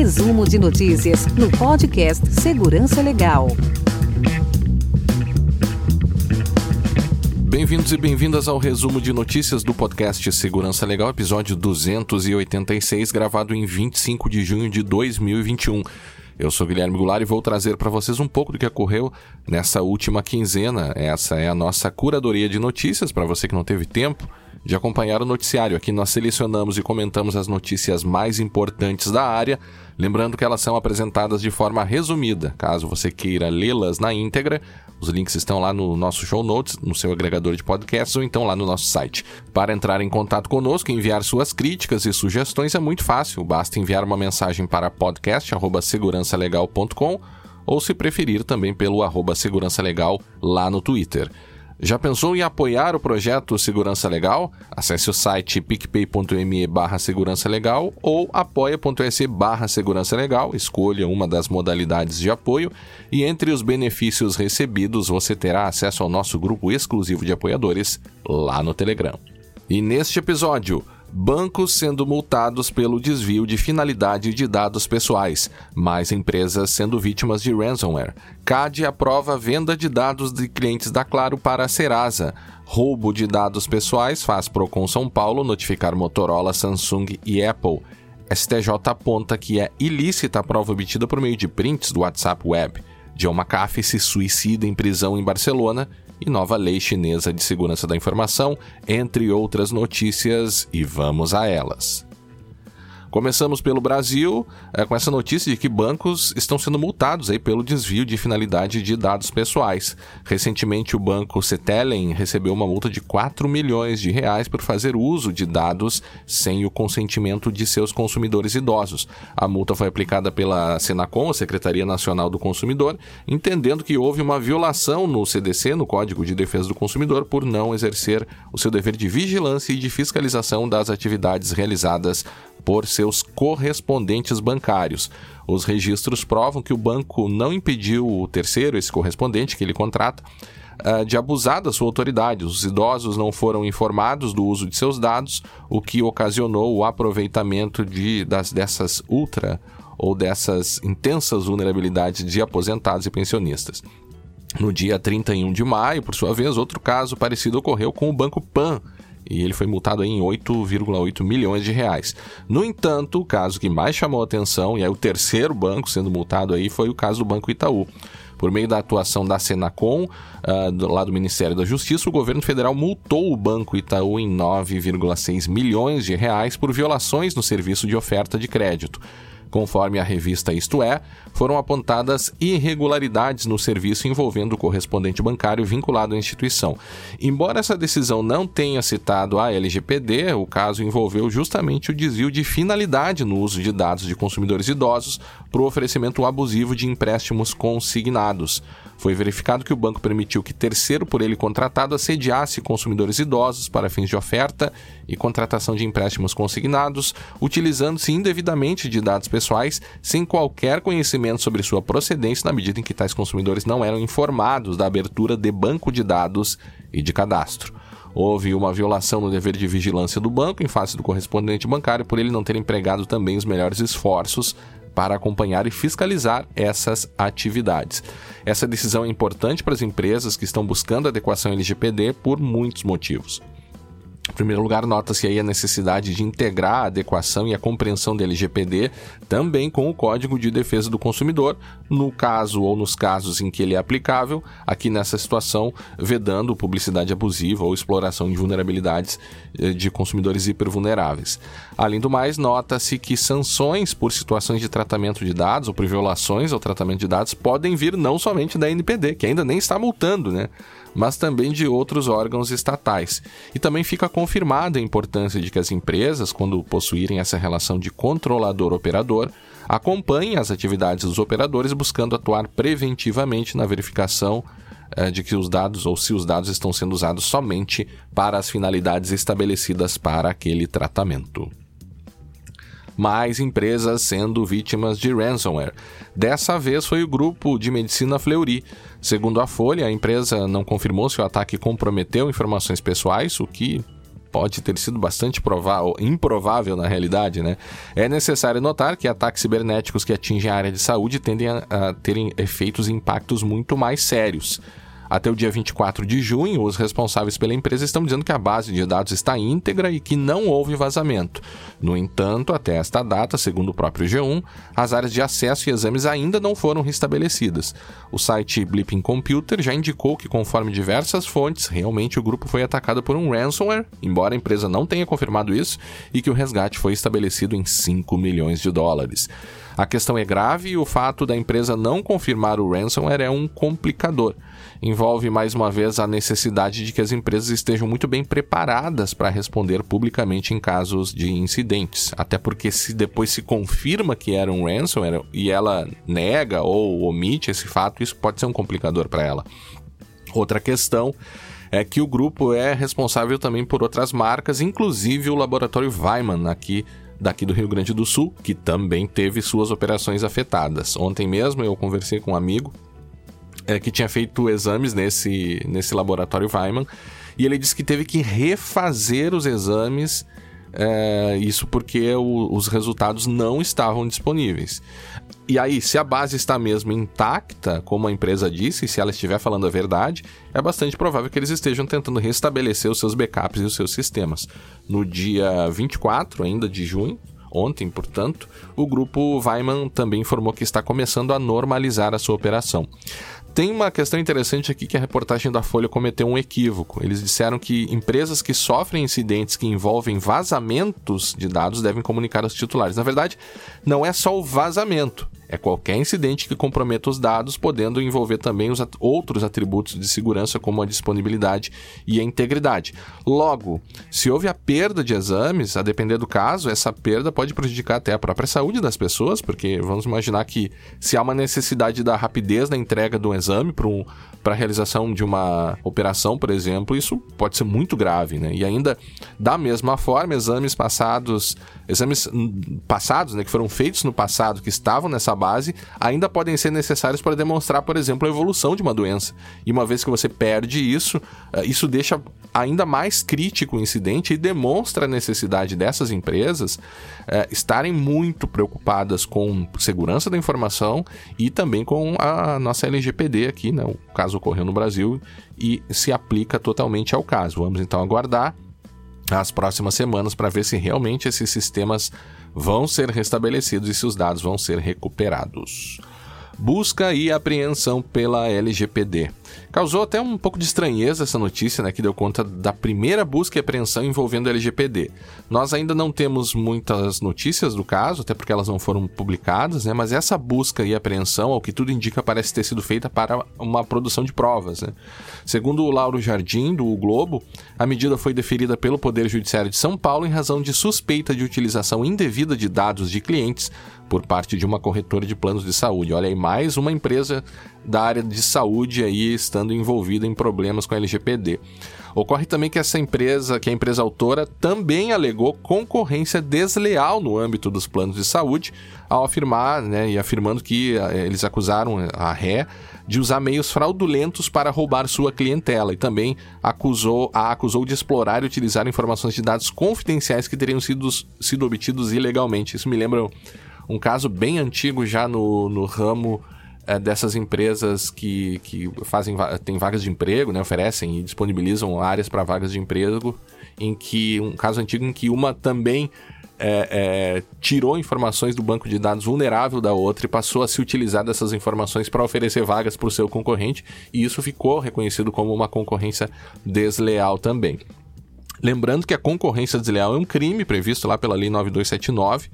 Resumo de notícias no podcast Segurança Legal. Bem-vindos e bem-vindas ao resumo de notícias do podcast Segurança Legal, episódio 286, gravado em 25 de junho de 2021. Eu sou Guilherme Goulart e vou trazer para vocês um pouco do que ocorreu nessa última quinzena. Essa é a nossa curadoria de notícias para você que não teve tempo de acompanhar o noticiário. Aqui nós selecionamos e comentamos as notícias mais importantes da área, lembrando que elas são apresentadas de forma resumida. Caso você queira lê-las na íntegra, os links estão lá no nosso show notes, no seu agregador de podcasts ou então lá no nosso site. Para entrar em contato conosco e enviar suas críticas e sugestões é muito fácil, basta enviar uma mensagem para podcast@segurançalegal.com ou se preferir também pelo arroba segurança legal lá no Twitter. Já pensou em apoiar o projeto Segurança Legal? Acesse o site picpay.me barra segurança legal ou apoia.se barra segurança legal, escolha uma das modalidades de apoio e entre os benefícios recebidos você terá acesso ao nosso grupo exclusivo de apoiadores lá no Telegram. E neste episódio, bancos sendo multados pelo desvio de finalidade de dados pessoais, mais empresas sendo vítimas de ransomware. CAD aprova venda de dados de clientes da Claro para a Serasa. Roubo de dados pessoais faz Procon São Paulo notificar Motorola, Samsung e Apple. STJ aponta que é ilícita a prova obtida por meio de prints do WhatsApp Web. John McAfee se suicida em prisão em Barcelona e nova lei chinesa de segurança da informação, entre outras notícias, e vamos a elas. Começamos pelo Brasil é, com essa notícia de que bancos estão sendo multados aí pelo desvio de finalidade de dados pessoais. Recentemente, o banco Cetelen recebeu uma multa de 4 milhões de reais por fazer uso de dados sem o consentimento de seus consumidores idosos. A multa foi aplicada pela Senacom, a Secretaria Nacional do Consumidor, entendendo que houve uma violação no CDC, no Código de Defesa do Consumidor, por não exercer o seu dever de vigilância e de fiscalização das atividades realizadas por seus correspondentes bancários. Os registros provam que o banco não impediu o terceiro, esse correspondente que ele contrata, ah, de abusar da sua autoridade. Os idosos não foram informados do uso de seus dados, o que ocasionou o aproveitamento de, das, dessas ultra ou dessas intensas vulnerabilidades de aposentados e pensionistas. No dia 31 de maio, por sua vez, outro caso parecido ocorreu com o Banco Pan, e ele foi multado em 8,8 milhões de reais. No entanto, o caso que mais chamou a atenção, e é o terceiro banco sendo multado aí, foi o caso do Banco Itaú. Por meio da atuação da Senacom, uh, lá do Ministério da Justiça, o governo federal multou o Banco Itaú em 9,6 milhões de reais por violações no serviço de oferta de crédito. Conforme a revista Isto É, foram apontadas irregularidades no serviço envolvendo o correspondente bancário vinculado à instituição. Embora essa decisão não tenha citado a LGPD, o caso envolveu justamente o desvio de finalidade no uso de dados de consumidores idosos para o oferecimento abusivo de empréstimos consignados. Foi verificado que o banco permitiu que terceiro por ele contratado assediasse consumidores idosos para fins de oferta e contratação de empréstimos consignados, utilizando-se indevidamente de dados pessoais sem qualquer conhecimento sobre sua procedência, na medida em que tais consumidores não eram informados da abertura de banco de dados e de cadastro. Houve uma violação no dever de vigilância do banco em face do correspondente bancário por ele não ter empregado também os melhores esforços para acompanhar e fiscalizar essas atividades. Essa decisão é importante para as empresas que estão buscando adequação LGPD por muitos motivos. Em primeiro lugar, nota-se aí a necessidade de integrar a adequação e a compreensão da LGPD também com o Código de Defesa do Consumidor, no caso ou nos casos em que ele é aplicável, aqui nessa situação, vedando publicidade abusiva ou exploração de vulnerabilidades eh, de consumidores hipervulneráveis. Além do mais, nota-se que sanções por situações de tratamento de dados ou por violações ao tratamento de dados podem vir não somente da NPD, que ainda nem está multando, né? Mas também de outros órgãos estatais. E também fica confirmada a importância de que as empresas, quando possuírem essa relação de controlador-operador, acompanhem as atividades dos operadores buscando atuar preventivamente na verificação eh, de que os dados ou se os dados estão sendo usados somente para as finalidades estabelecidas para aquele tratamento mais empresas sendo vítimas de ransomware. Dessa vez foi o grupo de medicina Fleury. Segundo a Folha, a empresa não confirmou se o ataque comprometeu informações pessoais, o que pode ter sido bastante provável, improvável na realidade, né? É necessário notar que ataques cibernéticos que atingem a área de saúde tendem a, a terem efeitos e impactos muito mais sérios. Até o dia 24 de junho, os responsáveis pela empresa estão dizendo que a base de dados está íntegra e que não houve vazamento. No entanto, até esta data, segundo o próprio G1, as áreas de acesso e exames ainda não foram restabelecidas. O site Blipping Computer já indicou que, conforme diversas fontes, realmente o grupo foi atacado por um ransomware, embora a empresa não tenha confirmado isso, e que o resgate foi estabelecido em 5 milhões de dólares. A questão é grave e o fato da empresa não confirmar o ransomware é um complicador. Envolve mais uma vez a necessidade de que as empresas estejam muito bem preparadas para responder publicamente em casos de incidentes. Até porque se depois se confirma que era um ransomware e ela nega ou omite esse fato, isso pode ser um complicador para ela. Outra questão é que o grupo é responsável também por outras marcas, inclusive o laboratório Weiman aqui daqui do Rio Grande do Sul, que também teve suas operações afetadas. Ontem mesmo eu conversei com um amigo é, que tinha feito exames nesse, nesse laboratório Weiman e ele disse que teve que refazer os exames. É, isso porque o, os resultados não estavam disponíveis. E aí, se a base está mesmo intacta, como a empresa disse, se ela estiver falando a verdade, é bastante provável que eles estejam tentando restabelecer os seus backups e os seus sistemas. No dia 24 ainda de junho, ontem, portanto, o grupo Weiman também informou que está começando a normalizar a sua operação. Tem uma questão interessante aqui que a reportagem da Folha cometeu um equívoco. Eles disseram que empresas que sofrem incidentes que envolvem vazamentos de dados devem comunicar aos titulares. Na verdade, não é só o vazamento é qualquer incidente que comprometa os dados, podendo envolver também os at outros atributos de segurança, como a disponibilidade e a integridade. Logo, se houve a perda de exames, a depender do caso, essa perda pode prejudicar até a própria saúde das pessoas, porque vamos imaginar que se há uma necessidade da rapidez na entrega de um exame para um, a realização de uma operação, por exemplo, isso pode ser muito grave, né? E ainda, da mesma forma, exames passados, exames passados, né, que foram feitos no passado, que estavam nessa base ainda podem ser necessários para demonstrar, por exemplo, a evolução de uma doença. E uma vez que você perde isso, eh, isso deixa ainda mais crítico o incidente e demonstra a necessidade dessas empresas é, estarem muito preocupadas com segurança da informação e também com a nossa LGPD aqui, né? O caso ocorreu no Brasil e se aplica totalmente ao caso. Vamos então aguardar as próximas semanas para ver se realmente esses sistemas vão ser restabelecidos e se os dados vão ser recuperados. Busca e apreensão pela LGPD. Causou até um pouco de estranheza essa notícia, né, que deu conta da primeira busca e apreensão envolvendo o LGPD. Nós ainda não temos muitas notícias do caso, até porque elas não foram publicadas, né, mas essa busca e apreensão, ao que tudo indica, parece ter sido feita para uma produção de provas. Né. Segundo o Lauro Jardim, do o Globo, a medida foi deferida pelo Poder Judiciário de São Paulo em razão de suspeita de utilização indevida de dados de clientes por parte de uma corretora de planos de saúde. Olha aí, mais uma empresa da área de saúde aí estando envolvida em problemas com a LGPD. Ocorre também que essa empresa, que a empresa autora, também alegou concorrência desleal no âmbito dos planos de saúde, ao afirmar, né, e afirmando que eh, eles acusaram a ré de usar meios fraudulentos para roubar sua clientela e também acusou, a acusou de explorar e utilizar informações de dados confidenciais que teriam sido, sido obtidos ilegalmente. Isso me lembra um caso bem antigo já no, no ramo é, dessas empresas que, que fazem têm vagas de emprego, né, oferecem e disponibilizam áreas para vagas de emprego, em que um caso antigo em que uma também é, é, tirou informações do banco de dados vulnerável da outra e passou a se utilizar dessas informações para oferecer vagas para o seu concorrente, e isso ficou reconhecido como uma concorrência desleal também. Lembrando que a concorrência desleal é um crime previsto lá pela Lei 9279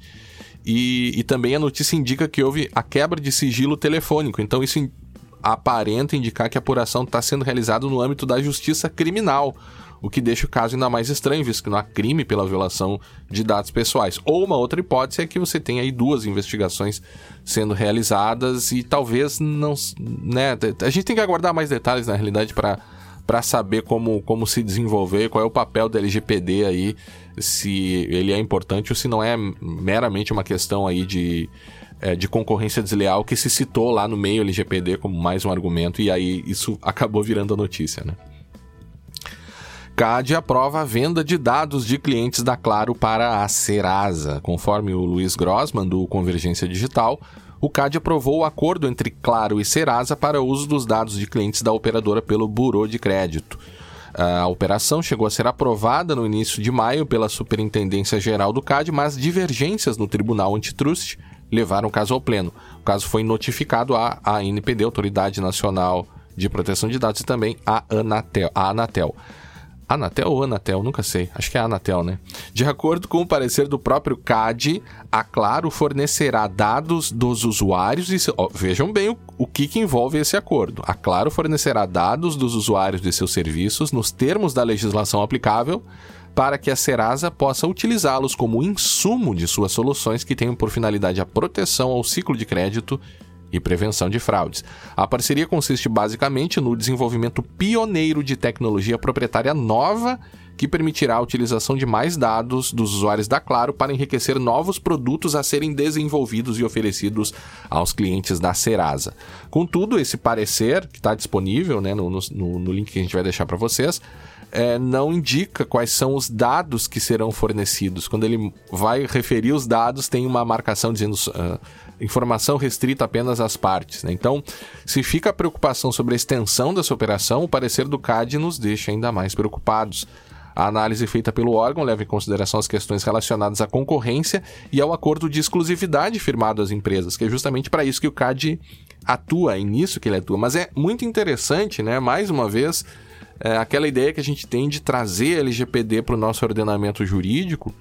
e, e também a notícia indica que houve a quebra de sigilo telefônico. Então isso aparenta indicar que a apuração está sendo realizada no âmbito da justiça criminal, o que deixa o caso ainda mais estranho, visto que não há crime pela violação de dados pessoais. Ou uma outra hipótese é que você tem aí duas investigações sendo realizadas e talvez não. Né, a gente tem que aguardar mais detalhes, na realidade, para para saber como, como se desenvolver, qual é o papel do LGPD aí, se ele é importante ou se não é meramente uma questão aí de, é, de concorrência desleal que se citou lá no meio LGPD como mais um argumento e aí isso acabou virando a notícia, né? CAD aprova a venda de dados de clientes da Claro para a Serasa. Conforme o Luiz Grossman, do Convergência Digital, o CAD aprovou o acordo entre Claro e Serasa para uso dos dados de clientes da operadora pelo Burô de Crédito. A operação chegou a ser aprovada no início de maio pela Superintendência Geral do CAD, mas divergências no Tribunal Antitrust levaram o caso ao pleno. O caso foi notificado à ANPD, Autoridade Nacional de Proteção de Dados, e também à Anatel. À Anatel. Anatel ou Anatel, nunca sei. Acho que é Anatel, né? De acordo com o parecer do próprio CAD, a Claro fornecerá dados dos usuários e oh, vejam bem o, o que, que envolve esse acordo. A Claro fornecerá dados dos usuários de seus serviços nos termos da legislação aplicável para que a Serasa possa utilizá-los como insumo de suas soluções que tenham por finalidade a proteção ao ciclo de crédito e prevenção de fraudes. A parceria consiste basicamente no desenvolvimento pioneiro de tecnologia proprietária nova que permitirá a utilização de mais dados dos usuários da Claro para enriquecer novos produtos a serem desenvolvidos e oferecidos aos clientes da Serasa. Contudo, esse parecer, que está disponível né, no, no, no link que a gente vai deixar para vocês, é, não indica quais são os dados que serão fornecidos. Quando ele vai referir os dados, tem uma marcação dizendo uh, informação restrita apenas às partes. Né? Então, se fica a preocupação sobre a extensão dessa operação, o parecer do CAD nos deixa ainda mais preocupados. A análise feita pelo órgão leva em consideração as questões relacionadas à concorrência e ao acordo de exclusividade firmado às empresas, que é justamente para isso que o CAD atua, é nisso que ele atua. Mas é muito interessante, né? Mais uma vez, é aquela ideia que a gente tem de trazer LGPD para o nosso ordenamento jurídico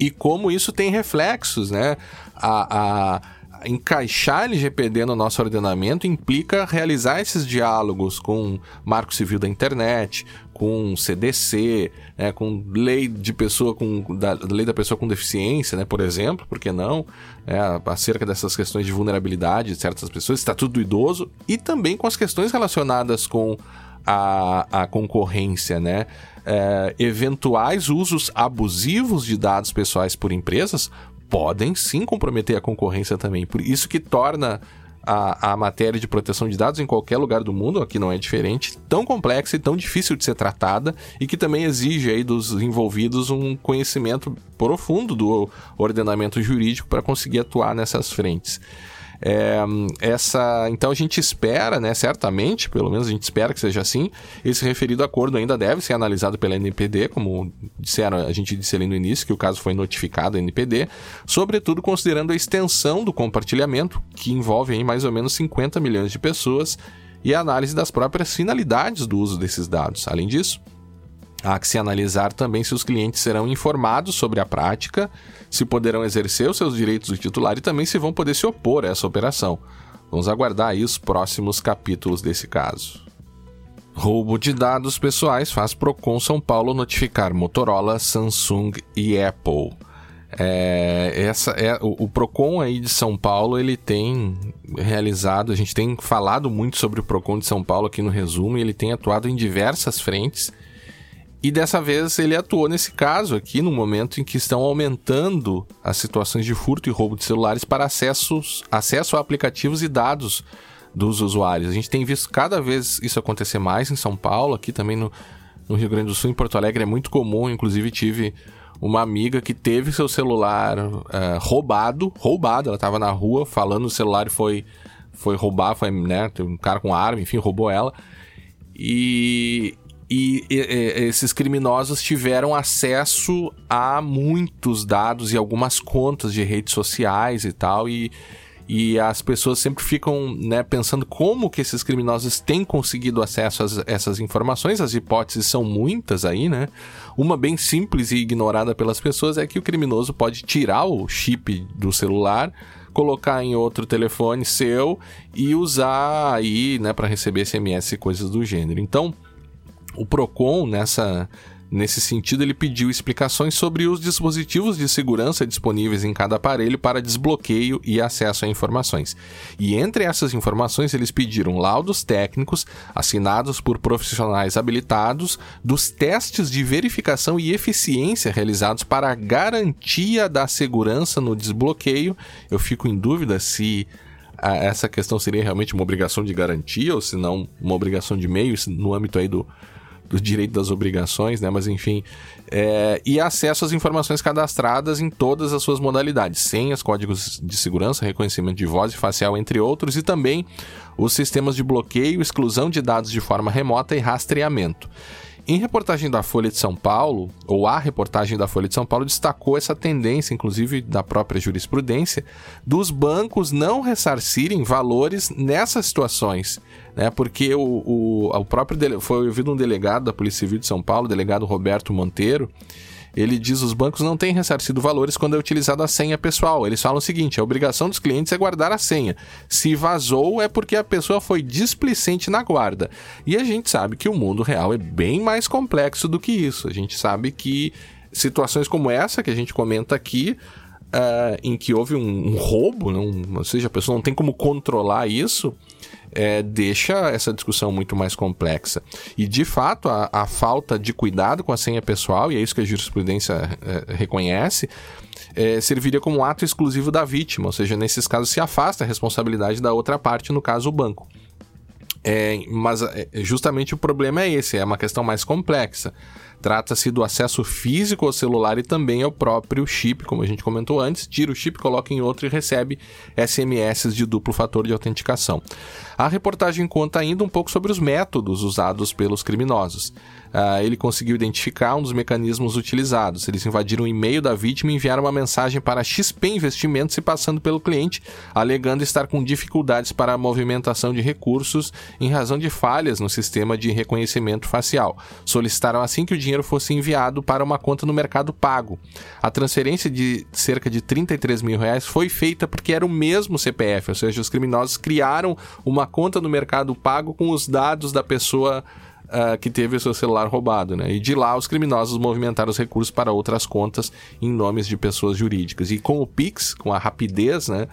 e como isso tem reflexos, né? A, a, encaixar LGPD no nosso ordenamento implica realizar esses diálogos com Marco Civil da Internet, com CDC, né, com lei de pessoa com da lei da pessoa com deficiência, né, por exemplo, por que não, é, acerca dessas questões de vulnerabilidade de certas pessoas, estatuto do idoso e também com as questões relacionadas com a, a concorrência, né? É, eventuais usos abusivos de dados pessoais por empresas podem sim comprometer a concorrência também. Por isso que torna a, a matéria de proteção de dados em qualquer lugar do mundo, aqui não é diferente, tão complexa e tão difícil de ser tratada e que também exige aí dos envolvidos um conhecimento profundo do ordenamento jurídico para conseguir atuar nessas frentes. É, essa, então a gente espera, né, certamente, pelo menos a gente espera que seja assim, esse referido acordo ainda deve ser analisado pela NPD, como disseram, a gente disse ali no início que o caso foi notificado à NPD, sobretudo considerando a extensão do compartilhamento, que envolve aí mais ou menos 50 milhões de pessoas, e a análise das próprias finalidades do uso desses dados. Além disso, Há que se analisar também se os clientes serão informados sobre a prática, se poderão exercer os seus direitos de titular e também se vão poder se opor a essa operação. Vamos aguardar aí os próximos capítulos desse caso. Roubo de dados pessoais faz Procon São Paulo notificar Motorola, Samsung e Apple. É, essa é o, o, Procon aí de São Paulo ele tem realizado a gente tem falado muito sobre o Procon de São Paulo aqui no resumo e ele tem atuado em diversas frentes e dessa vez ele atuou nesse caso aqui, no momento em que estão aumentando as situações de furto e roubo de celulares para acessos, acesso a aplicativos e dados dos usuários. A gente tem visto cada vez isso acontecer mais em São Paulo, aqui também no, no Rio Grande do Sul, em Porto Alegre é muito comum. Inclusive tive uma amiga que teve seu celular uh, roubado, roubado. Ela estava na rua falando no celular foi foi roubar, foi né, um cara com arma, enfim, roubou ela. E, e, e, esses criminosos tiveram acesso a muitos dados e algumas contas de redes sociais e tal e, e as pessoas sempre ficam né, pensando como que esses criminosos têm conseguido acesso a essas informações as hipóteses são muitas aí né uma bem simples e ignorada pelas pessoas é que o criminoso pode tirar o chip do celular colocar em outro telefone seu e usar aí, né, para receber SMS e coisas do gênero. Então, o Procon, nessa, nesse sentido, ele pediu explicações sobre os dispositivos de segurança disponíveis em cada aparelho para desbloqueio e acesso a informações. E entre essas informações, eles pediram laudos técnicos assinados por profissionais habilitados dos testes de verificação e eficiência realizados para a garantia da segurança no desbloqueio. Eu fico em dúvida se essa questão seria realmente uma obrigação de garantia ou se não uma obrigação de meio no âmbito aí do do direito das obrigações, né? Mas enfim. É, e acesso às informações cadastradas em todas as suas modalidades: senhas, códigos de segurança, reconhecimento de voz e facial, entre outros, e também os sistemas de bloqueio, exclusão de dados de forma remota e rastreamento. Em reportagem da Folha de São Paulo, ou a reportagem da Folha de São Paulo destacou essa tendência, inclusive da própria jurisprudência, dos bancos não ressarcirem valores nessas situações. Né? Porque o, o, o próprio dele, foi ouvido um delegado da Polícia Civil de São Paulo, o delegado Roberto Monteiro, ele diz os bancos não têm ressarcido valores quando é utilizada a senha pessoal. Eles falam o seguinte: a obrigação dos clientes é guardar a senha. Se vazou, é porque a pessoa foi displicente na guarda. E a gente sabe que o mundo real é bem mais complexo do que isso. A gente sabe que situações como essa que a gente comenta aqui. Uh, em que houve um, um roubo, não, ou seja, a pessoa não tem como controlar isso, é, deixa essa discussão muito mais complexa. E, de fato, a, a, falta de cuidado com a senha pessoal, e é isso que a jurisprudência é, reconhece, é, serviria como um ato exclusivo da vítima, ou seja, nesses casos se afasta a responsabilidade da outra parte, no caso o banco. É, mas é, justamente o problema é esse, é uma questão mais complexa. Trata-se do acesso físico ao celular e também ao próprio chip, como a gente comentou antes. Tira o chip, coloca em outro e recebe SMS de duplo fator de autenticação. A reportagem conta ainda um pouco sobre os métodos usados pelos criminosos uh, ele conseguiu identificar um dos mecanismos utilizados. Eles invadiram o e-mail da vítima e enviaram uma mensagem para XP Investimentos se passando pelo cliente, alegando estar com dificuldades para a movimentação de recursos em razão de falhas no sistema de reconhecimento facial. Solicitaram assim que o dinheiro fosse enviado para uma conta no Mercado Pago. A transferência de cerca de 33 mil reais foi feita porque era o mesmo CPF, ou seja, os criminosos criaram uma conta no Mercado Pago com os dados da pessoa uh, que teve o seu celular roubado, né? E de lá os criminosos movimentaram os recursos para outras contas em nomes de pessoas jurídicas. E com o Pix, com a rapidez, né?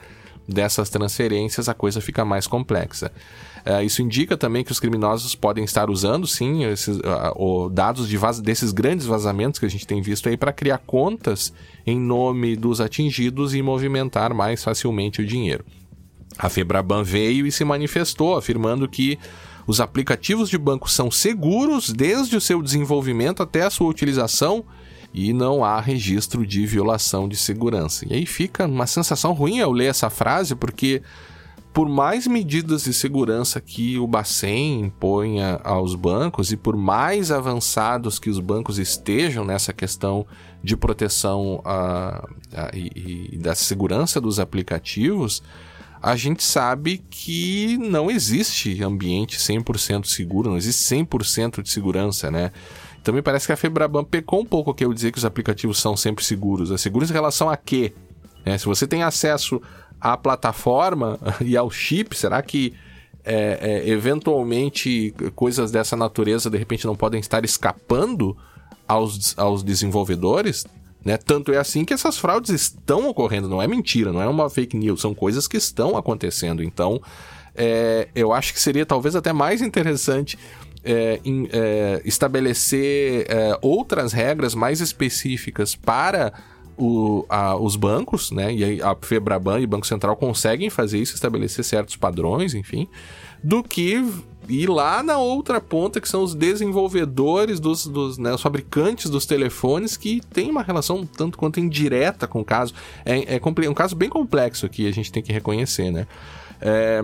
Dessas transferências, a coisa fica mais complexa. Uh, isso indica também que os criminosos podem estar usando, sim, esses uh, dados de desses grandes vazamentos que a gente tem visto aí para criar contas em nome dos atingidos e movimentar mais facilmente o dinheiro. A Febraban veio e se manifestou, afirmando que os aplicativos de banco são seguros desde o seu desenvolvimento até a sua utilização e não há registro de violação de segurança. E aí fica uma sensação ruim ao ler essa frase, porque por mais medidas de segurança que o Bacen imponha aos bancos e por mais avançados que os bancos estejam nessa questão de proteção uh, uh, e, e da segurança dos aplicativos, a gente sabe que não existe ambiente 100% seguro, não existe 100% de segurança, né? Então me parece que a Febraban pecou um pouco que eu dizer que os aplicativos são sempre seguros. É seguros em relação a quê? É, se você tem acesso à plataforma e ao chip, será que é, é, eventualmente coisas dessa natureza de repente não podem estar escapando aos, aos desenvolvedores? Né? Tanto é assim que essas fraudes estão ocorrendo, não é mentira, não é uma fake news, são coisas que estão acontecendo. Então, é, eu acho que seria talvez até mais interessante é, em, é, estabelecer é, outras regras mais específicas para o, a, os bancos, né? E a Febraban e o Banco Central conseguem fazer isso, estabelecer certos padrões, enfim, do que ir lá na outra ponta, que são os desenvolvedores, dos, dos né, os fabricantes dos telefones, que tem uma relação tanto quanto indireta com o caso. É, é um caso bem complexo aqui, a gente tem que reconhecer, né? É,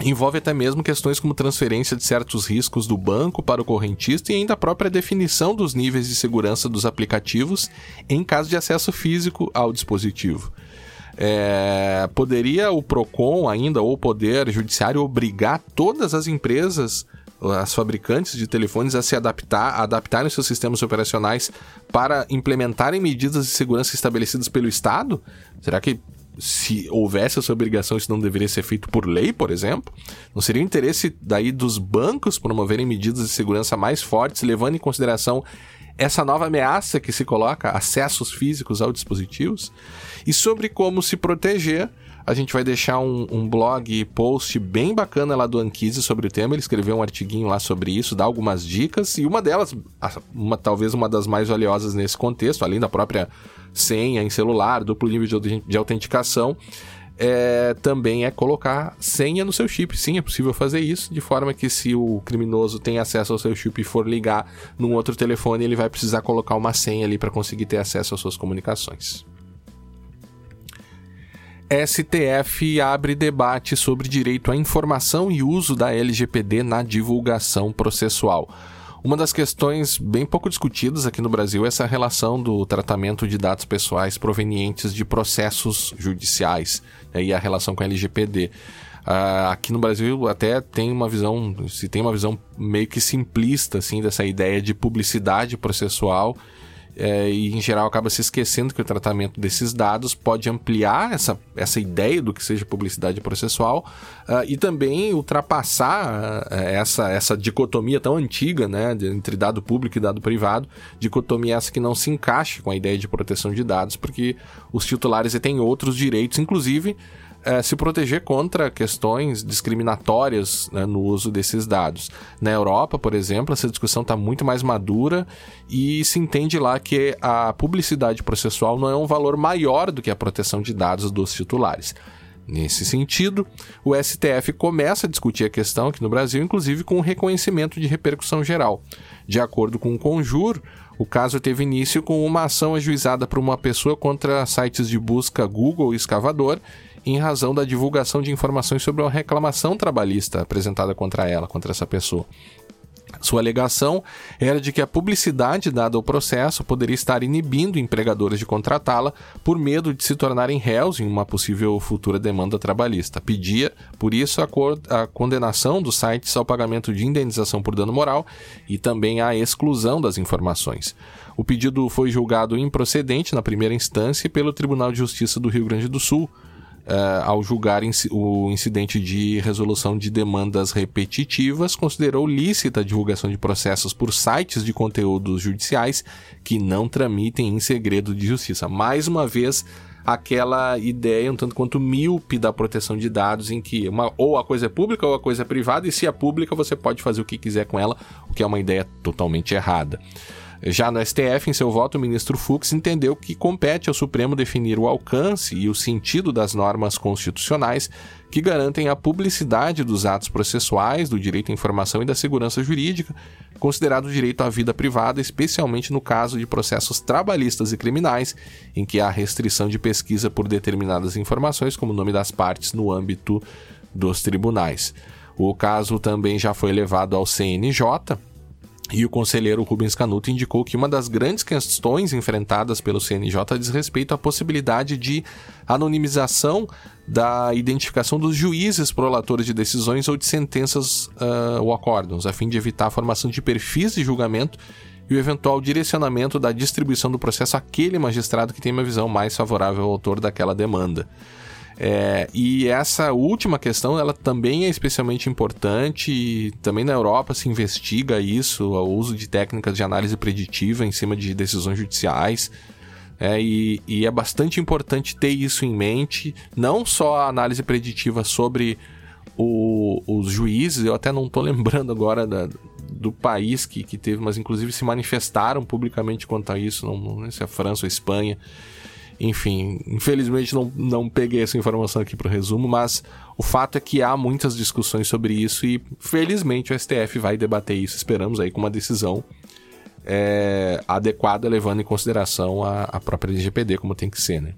envolve até mesmo questões como transferência de certos riscos do banco para o correntista e ainda a própria definição dos níveis de segurança dos aplicativos em caso de acesso físico ao dispositivo. É, poderia o PROCON ainda, ou o Poder Judiciário, obrigar todas as empresas, as fabricantes de telefones, a se adaptar, a adaptarem seus sistemas operacionais para implementarem medidas de segurança estabelecidas pelo Estado? Será que se houvesse essa obrigação, isso não deveria ser feito por lei, por exemplo? Não seria o interesse daí dos bancos promoverem medidas de segurança mais fortes, levando em consideração essa nova ameaça que se coloca, acessos físicos aos dispositivos? E sobre como se proteger, a gente vai deixar um, um blog post bem bacana lá do Anquise sobre o tema. Ele escreveu um artiguinho lá sobre isso, dá algumas dicas, e uma delas, uma, talvez uma das mais valiosas nesse contexto, além da própria senha em celular, duplo nível de, de autenticação, é, também é colocar senha no seu chip. Sim, é possível fazer isso, de forma que se o criminoso tem acesso ao seu chip e for ligar num outro telefone, ele vai precisar colocar uma senha ali para conseguir ter acesso às suas comunicações. STF abre debate sobre direito à informação e uso da LGPD na divulgação processual. Uma das questões bem pouco discutidas aqui no Brasil é essa relação do tratamento de dados pessoais provenientes de processos judiciais né, e a relação com a LGPD. Ah, aqui no Brasil até tem uma visão, se tem uma visão meio que simplista assim dessa ideia de publicidade processual é, e em geral acaba se esquecendo que o tratamento desses dados pode ampliar essa, essa ideia do que seja publicidade processual uh, e também ultrapassar uh, essa, essa dicotomia tão antiga né, entre dado público e dado privado, dicotomia essa que não se encaixe com a ideia de proteção de dados, porque os titulares têm outros direitos, inclusive é, se proteger contra questões discriminatórias né, no uso desses dados. Na Europa, por exemplo, essa discussão está muito mais madura e se entende lá que a publicidade processual não é um valor maior do que a proteção de dados dos titulares. Nesse sentido, o STF começa a discutir a questão aqui no Brasil, inclusive com o reconhecimento de repercussão geral. De acordo com o Conjur, o caso teve início com uma ação ajuizada por uma pessoa contra sites de busca Google e Escavador em razão da divulgação de informações sobre uma reclamação trabalhista apresentada contra ela, contra essa pessoa. Sua alegação era de que a publicidade dada ao processo poderia estar inibindo empregadores de contratá-la por medo de se tornarem réus em uma possível futura demanda trabalhista. Pedia, por isso, a, condenação dos sites ao pagamento de indenização por dano moral e também a exclusão das informações. O pedido foi julgado improcedente na primeira instância pelo Tribunal de Justiça do Rio Grande do Sul, Uh, ao julgar o incidente de resolução de demandas repetitivas, considerou lícita a divulgação de processos por sites de conteúdos judiciais que não tramitem em segredo de justiça. Mais uma vez, aquela ideia um tanto quanto míope da proteção de dados, em que uma, ou a coisa é pública ou a coisa é privada, e se é pública você pode fazer o que quiser com ela, o que é uma ideia totalmente errada. Já no STF, em seu voto, o ministro Fux entendeu que compete ao Supremo definir o alcance e o sentido das normas constitucionais que garantem a publicidade dos atos processuais, do direito à informação e da segurança jurídica, considerado o direito à vida privada, especialmente no caso de processos trabalhistas e criminais, em que há restrição de pesquisa por determinadas informações, como o nome das partes, no âmbito dos tribunais. O caso também já foi levado ao CNJ, e o conselheiro Rubens Canuto indicou que uma das grandes questões enfrentadas pelo CNJ diz respeito à possibilidade de anonimização da identificação dos juízes prolatores de decisões ou de sentenças uh, ou acórdãos, a fim de evitar a formação de perfis de julgamento e o eventual direcionamento da distribuição do processo àquele magistrado que tem uma visão mais favorável ao autor daquela demanda. É, e essa última questão, ela também é especialmente importante. também na Europa se investiga isso, o uso de técnicas de análise preditiva em cima de decisões judiciais. É, e, e, é bastante importante ter isso em mente, não só a análise preditiva sobre o, os juízes, eu até não estou lembrando agora da, do país que, que teve, mas inclusive se manifestaram publicamente quanto a isso, não, não sei se é a França ou a Espanha, enfim, infelizmente não, não peguei essa informação aqui para o resumo, mas o fato é que há muitas discussões sobre isso e felizmente o STF vai debater isso. Esperamos aí com uma decisão é, adequada, levando em consideração a, a própria LGPD, como tem que ser, né?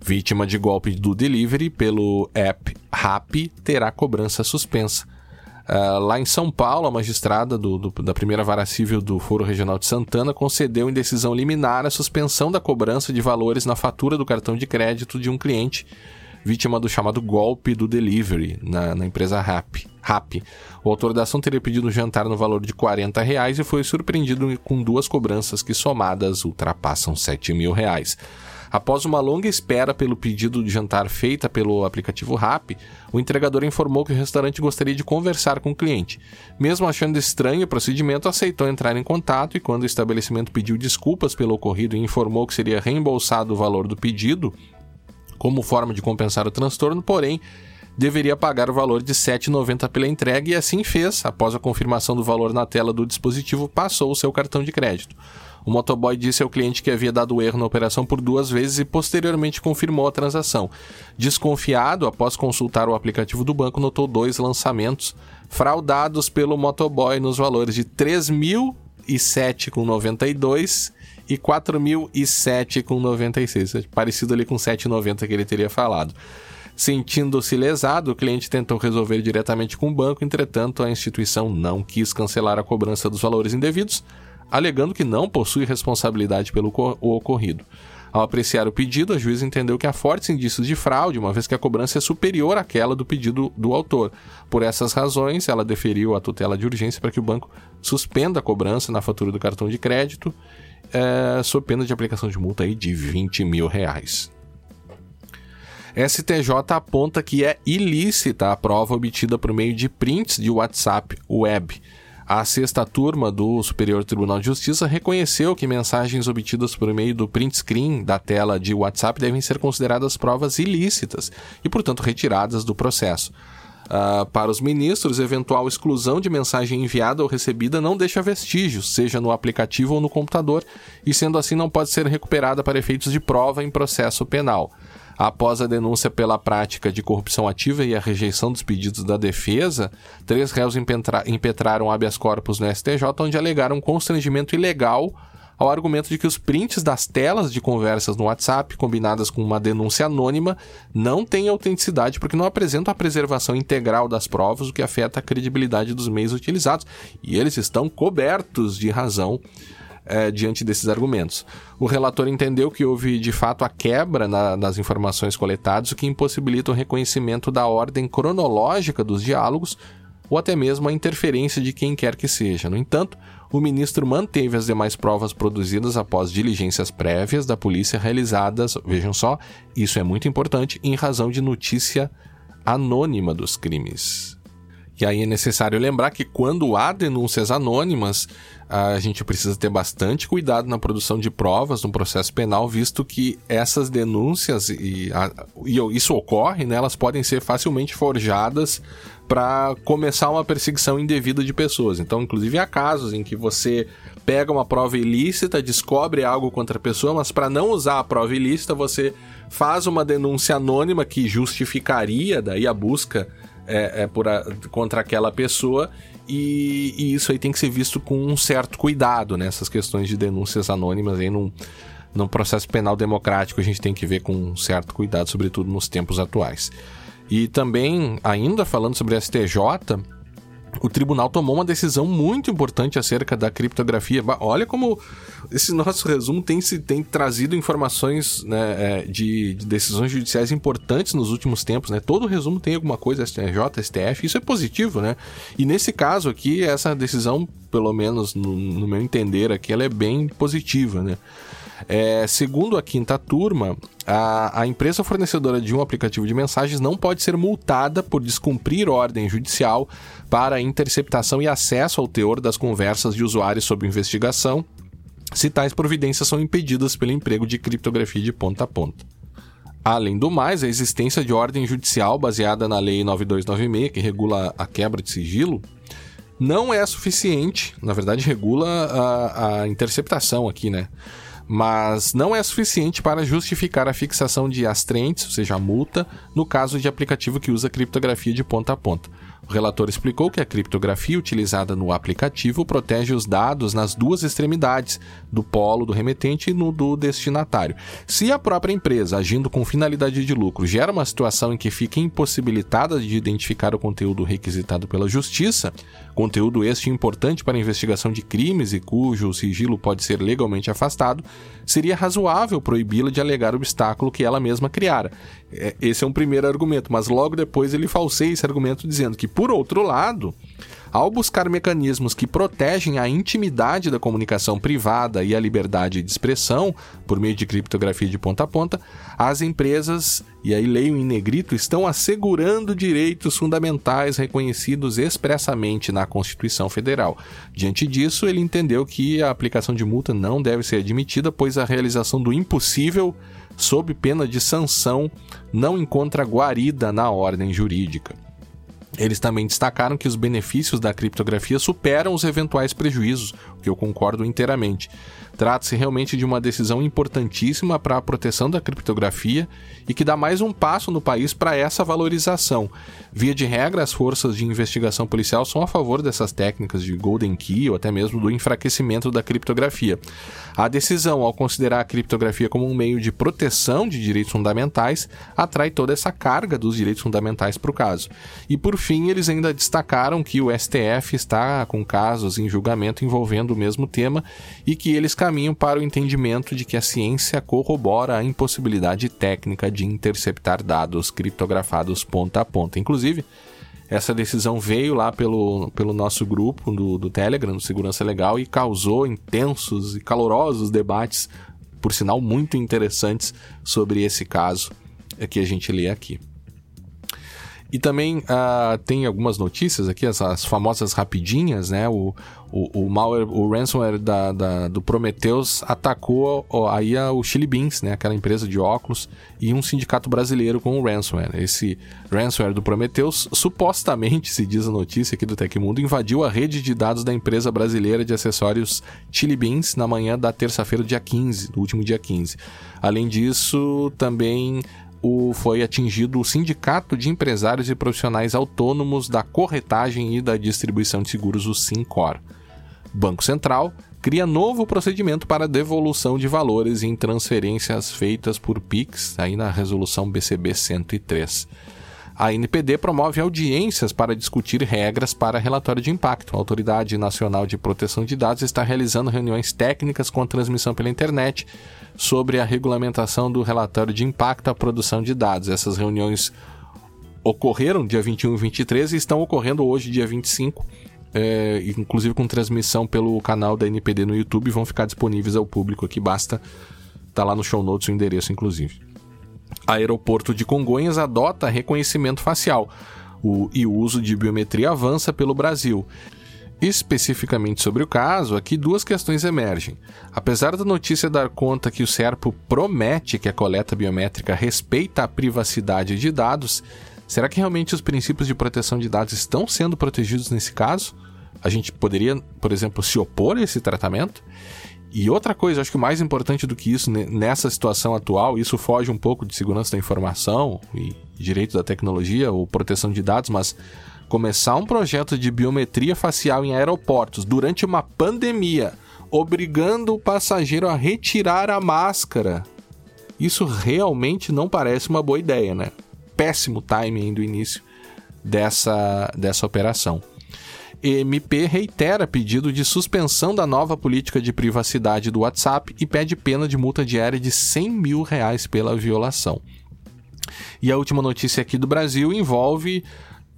Vítima de golpe do delivery pelo app Rap terá cobrança suspensa. Uh, lá em São Paulo, a magistrada do, do, da primeira vara civil do Foro Regional de Santana concedeu em decisão liminar a suspensão da cobrança de valores na fatura do cartão de crédito de um cliente vítima do chamado golpe do delivery na, na empresa Rap. Rap. O autor da ação teria pedido um jantar no valor de 40 reais e foi surpreendido com duas cobranças que somadas ultrapassam 7 mil reais. Após uma longa espera pelo pedido de jantar feita pelo aplicativo Rap, o entregador informou que o restaurante gostaria de conversar com o cliente. Mesmo achando estranho o procedimento, aceitou entrar em contato e, quando o estabelecimento pediu desculpas pelo ocorrido e informou que seria reembolsado o valor do pedido como forma de compensar o transtorno, porém deveria pagar o valor de R$ 7,90 pela entrega e assim fez. Após a confirmação do valor na tela do dispositivo, passou o seu cartão de crédito. O motoboy disse ao cliente que havia dado erro na operação por duas vezes e posteriormente confirmou a transação. Desconfiado, após consultar o aplicativo do banco, notou dois lançamentos fraudados pelo motoboy nos valores de 3.007,92 e 4.007,96, parecido ali com 7,90 que ele teria falado. Sentindo-se lesado, o cliente tentou resolver diretamente com o banco, entretanto, a instituição não quis cancelar a cobrança dos valores indevidos, alegando que não possui responsabilidade pelo ocorrido. Ao apreciar o pedido, a juíza entendeu que há fortes indícios de fraude, uma vez que a cobrança é superior àquela do pedido do autor. Por essas razões, ela deferiu a tutela de urgência para que o banco suspenda a cobrança na fatura do cartão de crédito, é, sob pena de aplicação de multa aí de 20 mil reais. STJ aponta que é ilícita a prova obtida por meio de prints de WhatsApp web. A sexta turma do Superior Tribunal de Justiça reconheceu que mensagens obtidas por meio do print screen da tela de WhatsApp devem ser consideradas provas ilícitas e, portanto, retiradas do processo. Uh, para os ministros, eventual exclusão de mensagem enviada ou recebida não deixa vestígios, seja no aplicativo ou no computador, e sendo assim não pode ser recuperada para efeitos de prova em processo penal. Após a denúncia pela prática de corrupção ativa e a rejeição dos pedidos da defesa, três réus impetraram habeas corpus no STJ, onde alegaram constrangimento ilegal ao argumento de que os prints das telas de conversas no WhatsApp, combinadas com uma denúncia anônima, não têm autenticidade porque não apresentam a preservação integral das provas, o que afeta a credibilidade dos meios utilizados. E eles estão cobertos de razão é, diante desses argumentos. O relator entendeu que houve de fato a quebra na, nas informações coletadas, o que impossibilita o reconhecimento da ordem cronológica dos diálogos ou até mesmo a interferência de quem quer que seja. No entanto, o ministro manteve as demais provas produzidas após diligências prévias da polícia realizadas, vejam só, isso é muito importante, em razão de notícia anônima dos crimes. E aí é necessário lembrar que quando há denúncias anônimas, a gente precisa ter bastante cuidado na produção de provas no processo penal, visto que essas denúncias e, a, e isso ocorre, né, elas podem ser facilmente forjadas para começar uma perseguição indevida de pessoas. Então, inclusive, há casos em que você pega uma prova ilícita, descobre algo contra a pessoa, mas para não usar a prova ilícita, você faz uma denúncia anônima que justificaria daí a busca é, é por a, contra aquela pessoa e, e, isso aí tem que ser visto com um certo cuidado né? questões de denúncias anônimas aí num, num processo penal democrático a gente tem que ver com um certo cuidado, sobretudo nos tempos atuais. E também, ainda falando sobre STJ, o tribunal tomou uma decisão muito importante acerca da criptografia. Olha como esse nosso resumo tem, se, tem trazido informações né, é, de, de, decisões judiciais importantes nos últimos tempos. Né? Todo resumo tem alguma coisa, STJ, STF, isso é positivo. Né? E nesse caso aqui, essa decisão, pelo menos no, no meu entender aqui, ela é bem positiva. Né? É, segundo a quinta turma, a, a empresa fornecedora de um aplicativo de mensagens não pode ser multada por descumprir ordem judicial para interceptação e acesso ao teor das conversas de usuários sob investigação, se tais providências são impedidas pelo emprego de criptografia de ponta a ponta. Além do mais, a existência de ordem judicial baseada na Lei 9296, que regula a quebra de sigilo, não é suficiente, na verdade, regula a, a interceptação aqui, né? Mas não é suficiente para justificar a fixação de astrentes, ou seja, a multa, no caso de aplicativo que usa criptografia de ponta a ponta. O relator explicou que a criptografia utilizada no aplicativo protege os dados nas duas extremidades, do polo do remetente e no do destinatário. Se a própria empresa, agindo com finalidade de lucro, gera uma situação em que fica impossibilitada de identificar o conteúdo requisitado pela justiça, conteúdo este importante para a investigação de crimes e cujo sigilo pode ser legalmente afastado, seria razoável proibi-la de alegar o obstáculo que ela mesma criara. É, esse é um primeiro argumento, mas logo depois ele falseia esse argumento dizendo que, por outro lado, ao buscar mecanismos que protegem a intimidade da comunicação privada e a liberdade de expressão por meio de criptografia de ponta a ponta, as empresas, e aí leio em negrito, estão assegurando direitos fundamentais reconhecidos expressamente na Constituição Federal. Diante disso, ele entendeu que a aplicação de multa não deve ser admitida, pois a realização do impossível sob pena de sanção não encontra guarida na ordem jurídica. Eles também destacaram que os benefícios da criptografia superam os eventuais prejuízos, que eu concordo inteiramente. Trata-se realmente de uma decisão importantíssima para a proteção da criptografia e que dá mais um passo no país para essa valorização. Via de regra, as forças de investigação policial são a favor dessas técnicas de Golden Key ou até mesmo do enfraquecimento da criptografia. A decisão, ao considerar a criptografia como um meio de proteção de direitos fundamentais, atrai toda essa carga dos direitos fundamentais para o caso. E por fim, eles ainda destacaram que o STF está com casos em julgamento envolvendo o mesmo tema e que eles caminham para o entendimento de que a ciência corrobora a impossibilidade técnica de interceptar dados criptografados ponta a ponta. Inclusive, essa decisão veio lá pelo, pelo nosso grupo do, do Telegram, do Segurança Legal, e causou intensos e calorosos debates, por sinal muito interessantes, sobre esse caso que a gente lê aqui. E também uh, tem algumas notícias aqui, as, as, famosas rapidinhas, né? O, o, o malware, o ransomware da, da, do Prometheus atacou aí a, o Chili Beans, né? Aquela empresa de óculos e um sindicato brasileiro com o ransomware. Esse ransomware do Prometheus, supostamente, se diz a notícia aqui do Tecmundo, invadiu a rede de dados da empresa brasileira de acessórios Chili Beans na manhã da terça-feira, dia 15, do último dia 15. Além disso, também o, foi atingido o Sindicato de Empresários e Profissionais Autônomos da Corretagem e da Distribuição de Seguros, o SINCOR. Banco Central cria novo procedimento para devolução de valores em transferências feitas por PIX, aí na resolução BCB 103. A NPD promove audiências para discutir regras para relatório de impacto. A Autoridade Nacional de Proteção de Dados está realizando reuniões técnicas com transmissão pela internet sobre a regulamentação do relatório de impacto à produção de dados. Essas reuniões ocorreram dia 21 e 23 e estão ocorrendo hoje, dia 25, é, inclusive com transmissão pelo canal da NPD no YouTube, vão ficar disponíveis ao público aqui, basta tá lá no show notes o endereço, inclusive. Aeroporto de Congonhas adota reconhecimento facial o, e o uso de biometria avança pelo Brasil. Especificamente sobre o caso, aqui duas questões emergem. Apesar da notícia dar conta que o SERPO promete que a coleta biométrica respeita a privacidade de dados, será que realmente os princípios de proteção de dados estão sendo protegidos nesse caso? A gente poderia, por exemplo, se opor a esse tratamento? E outra coisa, acho que mais importante do que isso, nessa situação atual, isso foge um pouco de segurança da informação e direito da tecnologia ou proteção de dados, mas começar um projeto de biometria facial em aeroportos durante uma pandemia, obrigando o passageiro a retirar a máscara. Isso realmente não parece uma boa ideia, né? Péssimo timing do início dessa, dessa operação. MP reitera pedido de suspensão da nova política de privacidade do WhatsApp e pede pena de multa diária de 100 mil reais pela violação. E a última notícia aqui do Brasil envolve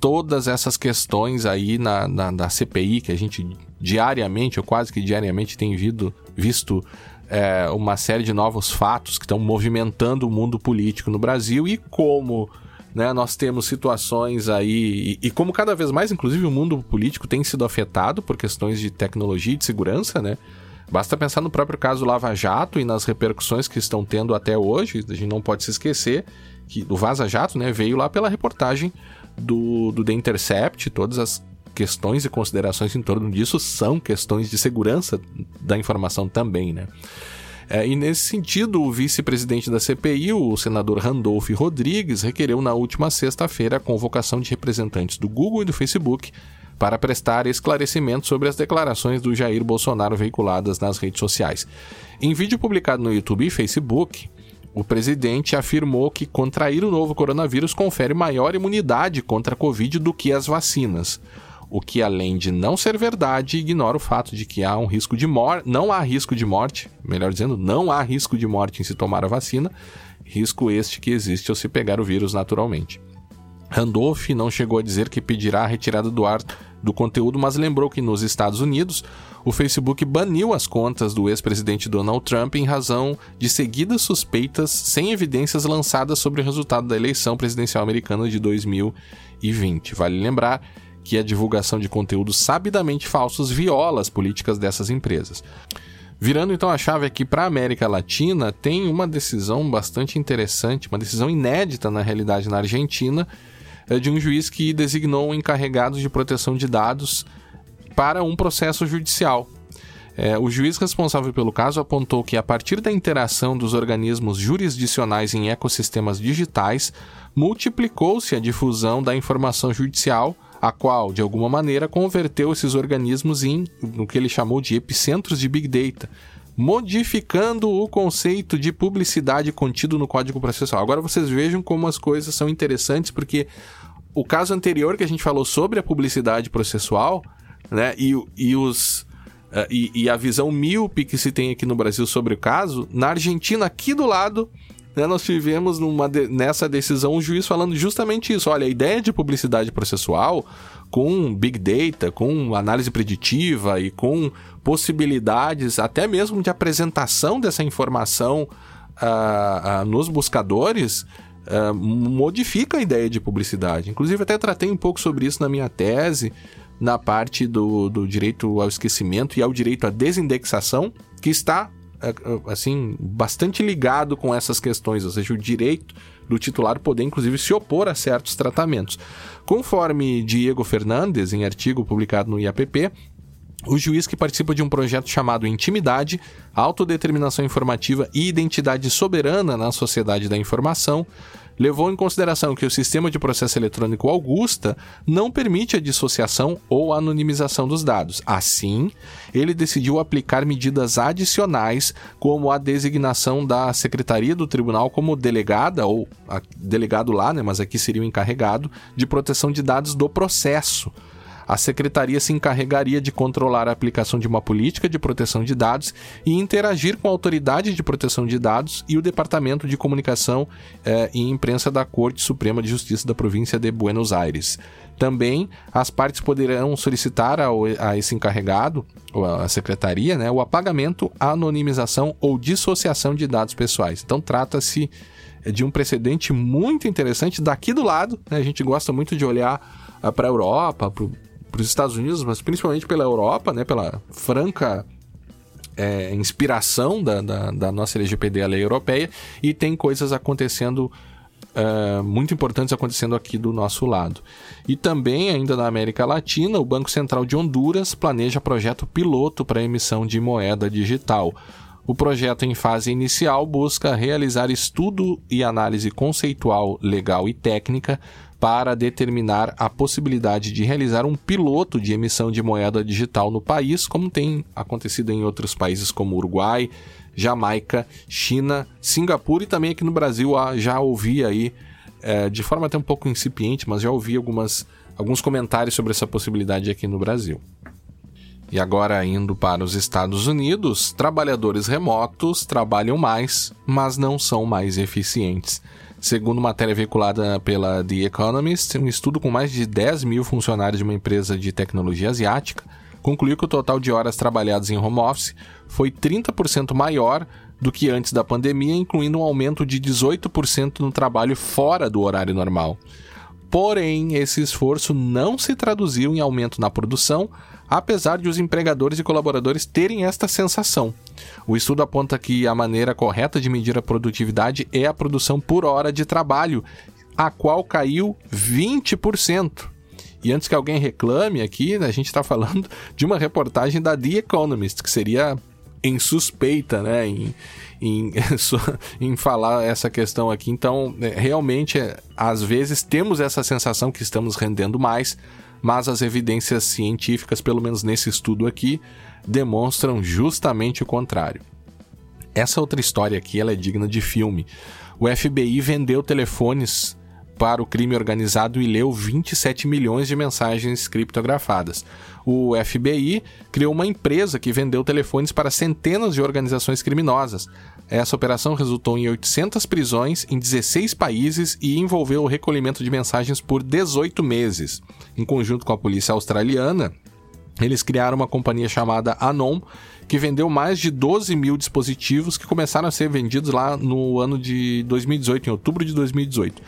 todas essas questões aí na, na, na, CPI, que a gente diariamente, ou quase que diariamente, tem vido, visto é, uma série de novos fatos que estão movimentando o mundo político no Brasil e como né, nós temos situações aí, e, e, como cada vez mais, inclusive, o mundo político tem sido afetado por questões de tecnologia e de segurança, né? Basta pensar no próprio caso Lava Jato e nas repercussões que estão tendo até hoje. A gente não pode se esquecer que o Vaza Jato né, veio lá pela reportagem do, do The Intercept, todas as questões e considerações em torno disso são questões de segurança da informação também, né? É, e nesse sentido, o vice-presidente da CPI, o senador Randolph Rodrigues, requereu na última sexta-feira a convocação de representantes do Google e do Facebook para prestar esclarecimentos sobre as declarações do Jair Bolsonaro veiculadas nas redes sociais. Em vídeo publicado no YouTube e Facebook, o presidente afirmou que contrair o novo coronavírus confere maior imunidade contra a Covid do que as vacinas. O que, além de não ser verdade, ignora o fato de que há um risco de morte, não há risco de morte, melhor dizendo, não há risco de morte em se tomar a vacina, risco este que existe ao se pegar o vírus naturalmente. Randolph não chegou a dizer que pedirá a retirada do ar do conteúdo, mas lembrou que nos Estados Unidos o Facebook baniu as contas do ex-presidente Donald Trump em razão de seguidas suspeitas sem evidências lançadas sobre o resultado da eleição presidencial americana de 2020. Vale lembrar que a divulgação de conteúdos sabidamente falsos viola as políticas dessas empresas. Virando então a chave aqui para a América Latina, tem uma decisão bastante interessante, uma decisão inédita na realidade na Argentina, é, de um juiz que designou encarregados de proteção de dados para um processo judicial. É, o juiz responsável pelo caso apontou que, a partir da interação dos organismos jurisdicionais em ecossistemas digitais, multiplicou-se a difusão da informação judicial, a qual, de alguma maneira, converteu esses organismos em no que ele chamou de epicentros de Big Data, modificando o conceito de publicidade contido no Código Processual. Agora vocês vejam como as coisas são interessantes, porque o caso anterior que a gente falou sobre a publicidade processual, né, e, e os Uh, e, e, a visão míope que se tem aqui no Brasil sobre o caso, na Argentina, aqui do lado, né, nós tivemos numa de, nessa decisão um juiz falando justamente isso. Olha, a ideia de publicidade processual com Big Data, com análise preditiva e com possibilidades até mesmo de apresentação dessa informação uh, uh, nos buscadores. modifica a ideia de publicidade. Inclusive, até tratei um pouco sobre isso na minha tese, na parte do, do direito ao esquecimento e ao direito à desindexação, que está assim bastante ligado com essas questões, ou seja, o direito do titular poder inclusive se opor a certos tratamentos. Conforme Diego Fernandes, em artigo publicado no IAPP, o juiz que participa de um projeto chamado Intimidade, Autodeterminação Informativa e Identidade Soberana na Sociedade da Informação levou em consideração que o sistema de processo eletrônico Augusta não permite a dissociação ou anonimização dos dados. Assim, ele decidiu aplicar medidas adicionais, como a designação da secretaria do tribunal como delegada, ou delegado lá, né, mas aqui seria o encarregado, de proteção de dados do processo a secretaria se encarregaria de controlar a aplicação de uma política de proteção de dados e interagir com a autoridade de proteção de dados e o Departamento de Comunicação eh, e Imprensa da Corte Suprema de Justiça da província de Buenos Aires. Também as partes poderão solicitar ao, a esse encarregado, ou a secretaria, né, o apagamento, anonimização ou dissociação de dados pessoais. Então trata-se de um precedente muito interessante daqui do lado. Né, a gente gosta muito de olhar uh, para a Europa, para os Estados Unidos, mas principalmente pela Europa, né, pela franca é, inspiração da, da, da, nossa LGPD, a lei europeia, e tem coisas acontecendo é, muito importantes acontecendo aqui do nosso lado. E também, ainda na América Latina, o Banco Central de Honduras planeja projeto piloto para emissão de moeda digital. O projeto, em fase inicial, busca realizar estudo e análise conceitual, legal e técnica para determinar a possibilidade de realizar um piloto de emissão de moeda digital no país, como tem acontecido em outros países como Uruguai, Jamaica, China, Singapura e também aqui no Brasil ah, já ouvi aí, é, de forma até um pouco incipiente, mas já ouvi algumas, alguns comentários sobre essa possibilidade aqui no Brasil. E agora indo para os Estados Unidos, trabalhadores remotos trabalham mais, mas não são mais eficientes. Segundo matéria veiculada pela The Economist, um estudo com mais de 10 mil funcionários de uma empresa de tecnologia asiática concluiu que o total de horas trabalhadas em home office foi 30% maior do que antes da pandemia, incluindo um aumento de 18% no trabalho fora do horário normal. Porém, esse esforço não se traduziu em aumento na produção, apesar de os empregadores e colaboradores terem esta sensação. O estudo aponta que a maneira correta de medir a produtividade é a produção por hora de trabalho, a qual caiu 20%. E antes que alguém reclame aqui, a gente está falando de uma reportagem da The Economist, que seria em suspeita, né, em, em, em falar essa questão aqui. Então, é, realmente, às vezes temos essa sensação que estamos rendendo mais, mas as evidências científicas, pelo menos nesse estudo aqui, demonstram justamente o contrário. Essa outra história aqui ela é digna de filme. O FBI vendeu telefones para o crime organizado e leu 27 milhões de mensagens criptografadas. O FBI criou uma empresa que vendeu telefones para centenas de organizações criminosas. Essa operação resultou em 800 prisões em 16 países e envolveu o recolhimento de mensagens por 18 meses. Em conjunto com a polícia australiana, eles criaram uma companhia chamada Anon, que vendeu mais de 12 mil dispositivos que começaram a ser vendidos lá no ano de 2018, em outubro de 2018.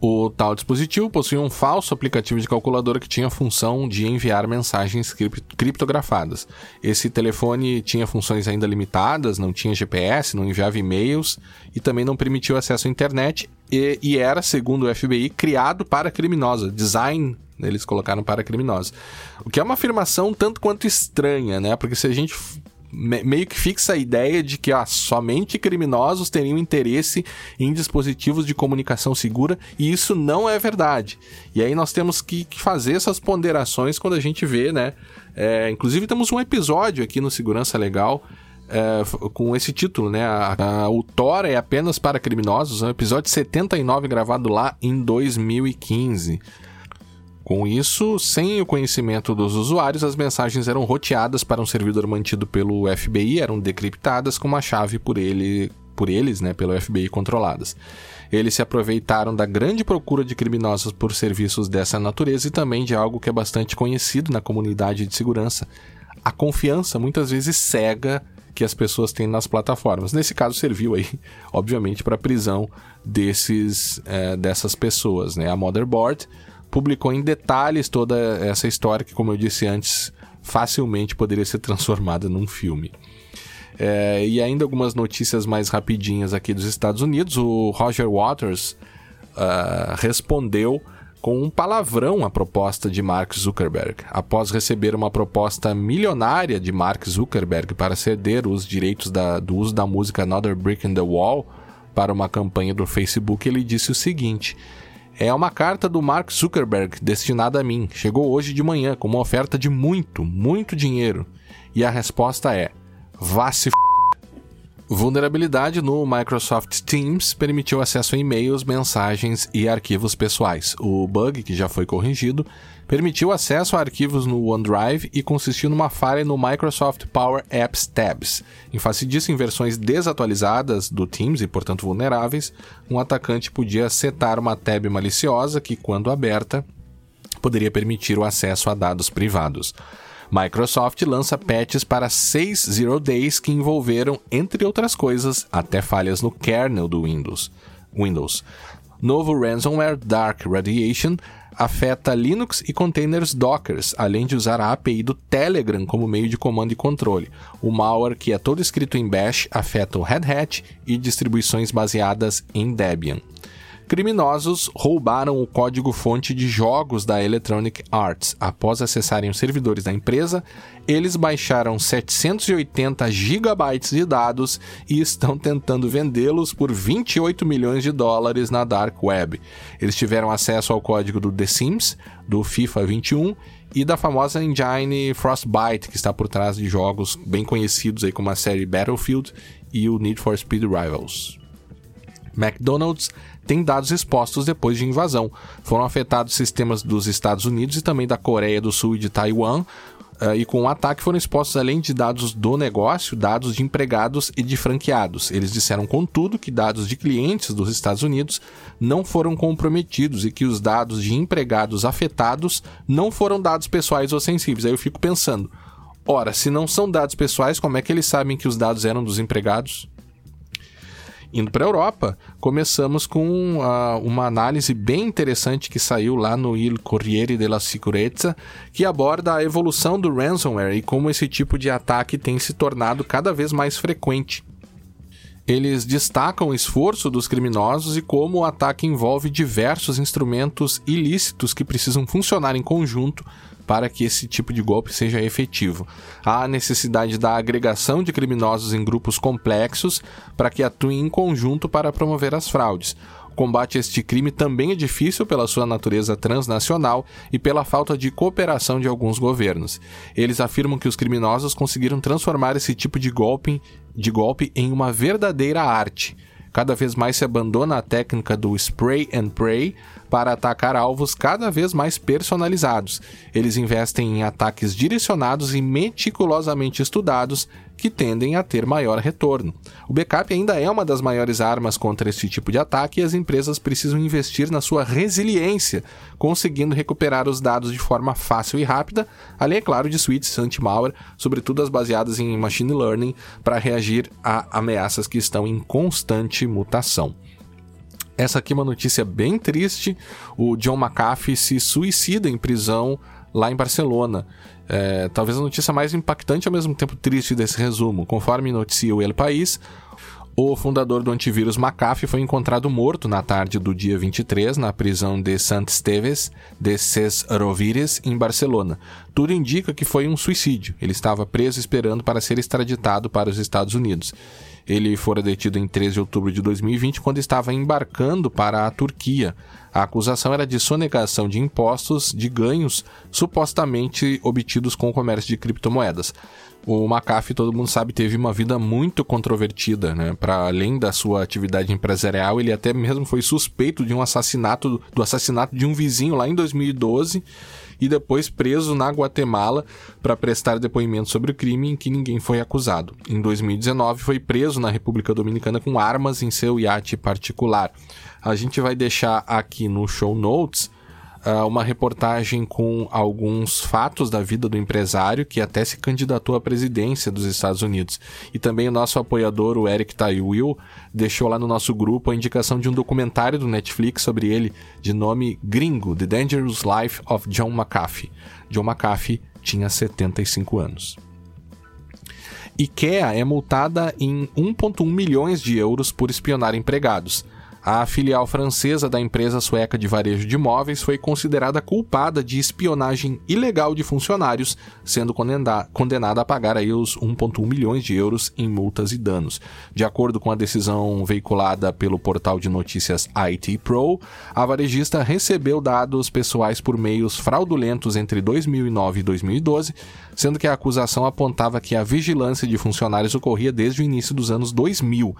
O tal dispositivo possuía um falso aplicativo de calculadora que tinha a função de enviar mensagens criptografadas. Esse telefone tinha funções ainda limitadas, não tinha GPS, não enviava e-mails e também não permitia o acesso à internet e, e era, segundo o FBI, criado para criminosos. Design eles colocaram para criminosos. O que é uma afirmação tanto quanto estranha, né? Porque se a gente meio que fixa a ideia de que ah, somente criminosos teriam interesse em dispositivos de comunicação segura e isso não é verdade. E aí nós temos que, fazer essas ponderações quando a gente vê, né? É, inclusive temos um episódio aqui no Segurança Legal é, com esse título, né? A, a, o Thor é apenas para criminosos, é um episódio 79 gravado lá em 2015. Com isso, sem o conhecimento dos usuários, as mensagens eram roteadas para um servidor mantido pelo FBI, eram decriptadas com uma chave por ele, por eles, né, pelo FBI controladas. Eles se aproveitaram da grande procura de criminosos por serviços dessa natureza e também de algo que é bastante conhecido na comunidade de segurança, a confiança muitas vezes cega que as pessoas têm nas plataformas. Nesse caso serviu aí, obviamente, para a prisão desses é, dessas pessoas, né? A Motherboard publicou em detalhes toda essa história que, como eu disse antes, facilmente poderia ser transformada num filme. É, e ainda algumas notícias mais rapidinhas aqui dos Estados Unidos. O Roger Waters uh, respondeu com um palavrão à proposta de Mark Zuckerberg. Após receber uma proposta milionária de Mark Zuckerberg para ceder os direitos da, do uso da música Another Brick in the Wall para uma campanha do Facebook, ele disse o seguinte: é uma carta do Mark Zuckerberg destinada a mim. Chegou hoje de manhã com uma oferta de muito, muito dinheiro. E a resposta é: vá se f... Vulnerabilidade no Microsoft Teams permitiu acesso a e-mails, mensagens e arquivos pessoais. O bug, que já foi corrigido, permitiu acesso a arquivos no OneDrive e consistiu numa falha no Microsoft Power Apps Tabs. Em face disso, em versões desatualizadas do Teams e, portanto, vulneráveis, um atacante podia setar uma tab maliciosa que, quando aberta, poderia permitir o acesso a dados privados. Microsoft lança patches para 6 Zero Days que envolveram, entre outras coisas, até falhas no kernel do Windows. Windows. Novo ransomware Dark Radiation afeta Linux e containers Docker, além de usar a API do Telegram como meio de comando e controle. O malware, que é todo escrito em Bash, afeta o Red Hat e distribuições baseadas em Debian. Criminosos roubaram o código-fonte de jogos da Electronic Arts. Após acessarem os servidores da empresa, eles baixaram 780 gigabytes de dados e estão tentando vendê-los por 28 milhões de dólares na Dark Web. Eles tiveram acesso ao código do The Sims, do FIFA 21 e da famosa engine Frostbite, que está por trás de jogos bem conhecidos aí como a série Battlefield e o Need for Speed Rivals. McDonald's tem dados expostos depois de invasão. Foram afetados sistemas dos Estados Unidos e também da Coreia do Sul e de Taiwan. Uh, e com o ataque foram expostos, além de dados do negócio, dados de empregados e de franqueados. Eles disseram, contudo, que dados de clientes dos Estados Unidos não foram comprometidos e que os dados de empregados afetados não foram dados pessoais ou sensíveis. Aí eu fico pensando, ora, se não são dados pessoais, como é que eles sabem que os dados eram dos empregados? Indo para a Europa, começamos com uh, uma análise bem interessante que saiu lá no Il Corriere della Sicurezza, que aborda a evolução do ransomware e como esse tipo de ataque tem se tornado cada vez mais frequente. Eles destacam o esforço dos criminosos e como o ataque envolve diversos instrumentos ilícitos que precisam funcionar em conjunto para que esse tipo de golpe seja efetivo. Há a necessidade da agregação de criminosos em grupos complexos para que atuem em conjunto para promover as fraudes combate a este crime também é difícil pela sua natureza transnacional e pela falta de cooperação de alguns governos. Eles afirmam que os criminosos conseguiram transformar esse tipo de golpe, de golpe em uma verdadeira arte. Cada vez mais se abandona a técnica do spray and pray para atacar alvos cada vez mais personalizados. Eles investem em ataques direcionados e meticulosamente estudados que tendem a ter maior retorno. O backup ainda é uma das maiores armas contra esse tipo de ataque e as empresas precisam investir na sua resiliência, conseguindo recuperar os dados de forma fácil e rápida, além, é claro, de suítes anti-malware, sobretudo as baseadas em machine learning, para reagir a ameaças que estão em constante mutação. Essa aqui é uma notícia bem triste. O John McAfee se suicida em prisão lá em Barcelona. É, talvez a notícia mais impactante e ao mesmo tempo triste desse resumo. Conforme noticia o El País, O fundador do antivírus McAfee foi encontrado morto na tarde do dia 23 na prisão de Sant Esteves de Ses Rovires, em Barcelona. Tudo indica que foi um suicídio. Ele estava preso esperando para ser extraditado para os Estados Unidos. Ele fora detido em 13 de outubro de 2020 quando estava embarcando para a Turquia. A acusação era de sonegação de impostos de ganhos supostamente obtidos com o comércio de criptomoedas. O McAfee, todo mundo sabe, teve uma vida muito controvertida, né? Para além da sua atividade empresarial, ele até mesmo foi suspeito de um assassinato, do assassinato de um vizinho lá em 2012 e depois preso na Guatemala para prestar depoimento sobre o crime em que ninguém foi acusado. Em 2019, foi preso na República Dominicana com armas em seu iate particular. A gente vai deixar aqui no show notes uh, uma reportagem com alguns fatos da vida do empresário que até se candidatou à presidência dos Estados Unidos. E também o nosso apoiador, o Eric Taiwil, deixou lá no nosso grupo a indicação de um documentário do Netflix sobre ele, de nome Gringo: The Dangerous Life of John McAfee. John McAfee tinha 75 anos. IKEA é multada em 1,1 milhões de euros por espionar empregados. A filial francesa da empresa sueca de varejo de imóveis foi considerada culpada de espionagem ilegal de funcionários, sendo condenada a pagar aí os 1,1 milhões de euros em multas e danos. De acordo com a decisão veiculada pelo portal de notícias IT Pro, a varejista recebeu dados pessoais por meios fraudulentos entre 2009 e 2012, sendo que a acusação apontava que a vigilância de funcionários ocorria desde o início dos anos 2000.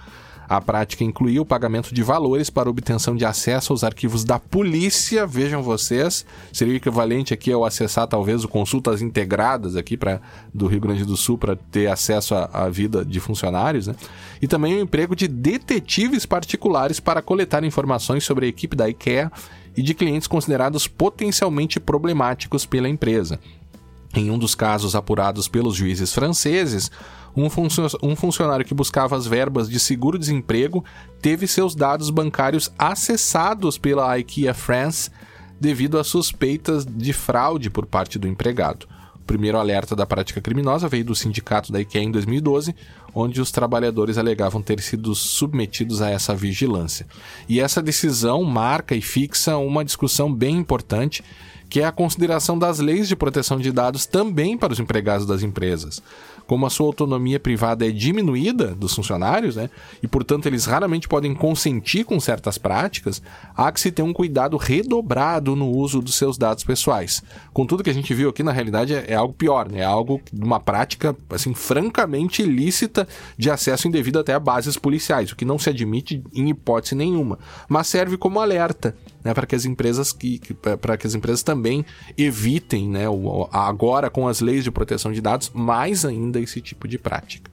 A prática incluía o pagamento de valores para obtenção de acesso aos arquivos da polícia. Vejam vocês, seria o equivalente aqui ao acessar talvez o consultas integradas aqui para do Rio Grande do Sul para ter acesso à, vida de funcionários, né? E também o emprego de detetives particulares para coletar informações sobre a equipe da IKEA e de clientes considerados potencialmente problemáticos pela empresa. Em um dos casos apurados pelos juízes franceses, um, funcio funcionário que buscava as verbas de seguro-desemprego teve seus dados bancários acessados pela IKEA France devido a suspeitas de fraude por parte do empregado. O primeiro alerta da prática criminosa veio do sindicato da IKEA em 2012, onde os trabalhadores alegavam ter sido submetidos a essa vigilância. E essa decisão marca e fixa uma discussão bem importante que é a consideração das leis de proteção de dados também para os empregados das empresas como a sua autonomia privada é diminuída dos funcionários, né, e portanto eles raramente podem consentir com certas práticas, há que se ter um cuidado redobrado no uso dos seus dados pessoais. Com tudo que a gente viu aqui, na realidade é, é algo pior, né, é algo de uma prática assim francamente ilícita de acesso indevido até a bases policiais, o que não se admite em hipótese nenhuma, mas serve como alerta né, para que as empresas que, que para que as empresas também evitem, né, o, agora com as leis de proteção de dados, mais ainda esse tipo de prática.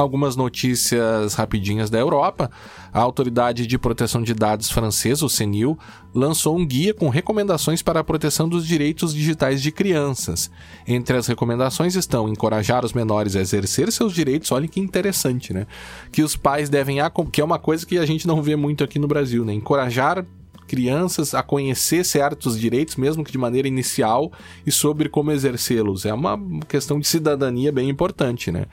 Algumas notícias rapidinhas da Europa. A Autoridade de Proteção de Dados francesa, o CNIL, lançou um guia com recomendações para a proteção dos direitos digitais de crianças. Entre as recomendações estão encorajar os menores a exercer seus direitos, olha que interessante, né? Que os pais devem, que é uma coisa que a gente não vê muito aqui no Brasil, né? Encorajar crianças a conhecer certos direitos, mesmo que de maneira inicial, e sobre como exercê-los. É uma questão de cidadania bem importante, né?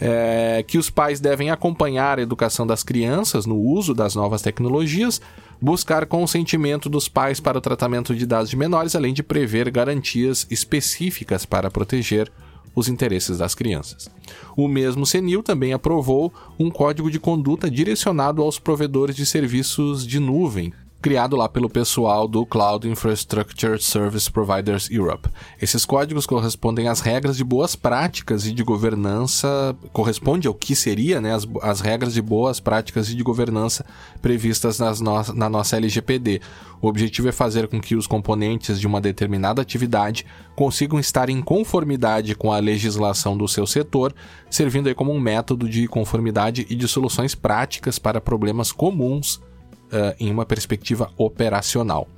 É, que os pais devem acompanhar a educação das crianças no uso das novas tecnologias, buscar consentimento dos pais para o tratamento de dados de menores, além de prever garantias específicas para proteger os interesses das crianças. O mesmo CENIL também aprovou um código de conduta direcionado aos provedores de serviços de nuvem, criado lá pelo pessoal do Cloud Infrastructure Service Providers Europe. Esses códigos correspondem às regras de boas práticas e de governança, corresponde ao que seria né, as, as regras de boas práticas e de governança previstas nas no, na nossa LGPD. O objetivo é fazer com que os componentes de uma determinada atividade consigam estar em conformidade com a legislação do seu setor, servindo aí como um método de conformidade e de soluções práticas para problemas comuns uh, em uma perspectiva operacional.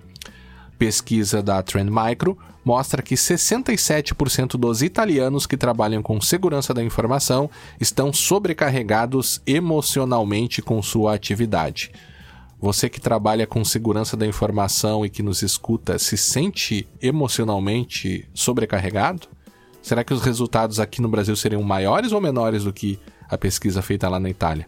Pesquisa da Trend Micro mostra que 67% dos italianos que trabalham com segurança da informação estão sobrecarregados emocionalmente com sua atividade. Você que trabalha com segurança da informação e que nos escuta se sente emocionalmente sobrecarregado? Será que os resultados aqui no Brasil seriam maiores ou menores do que a pesquisa feita lá na Itália.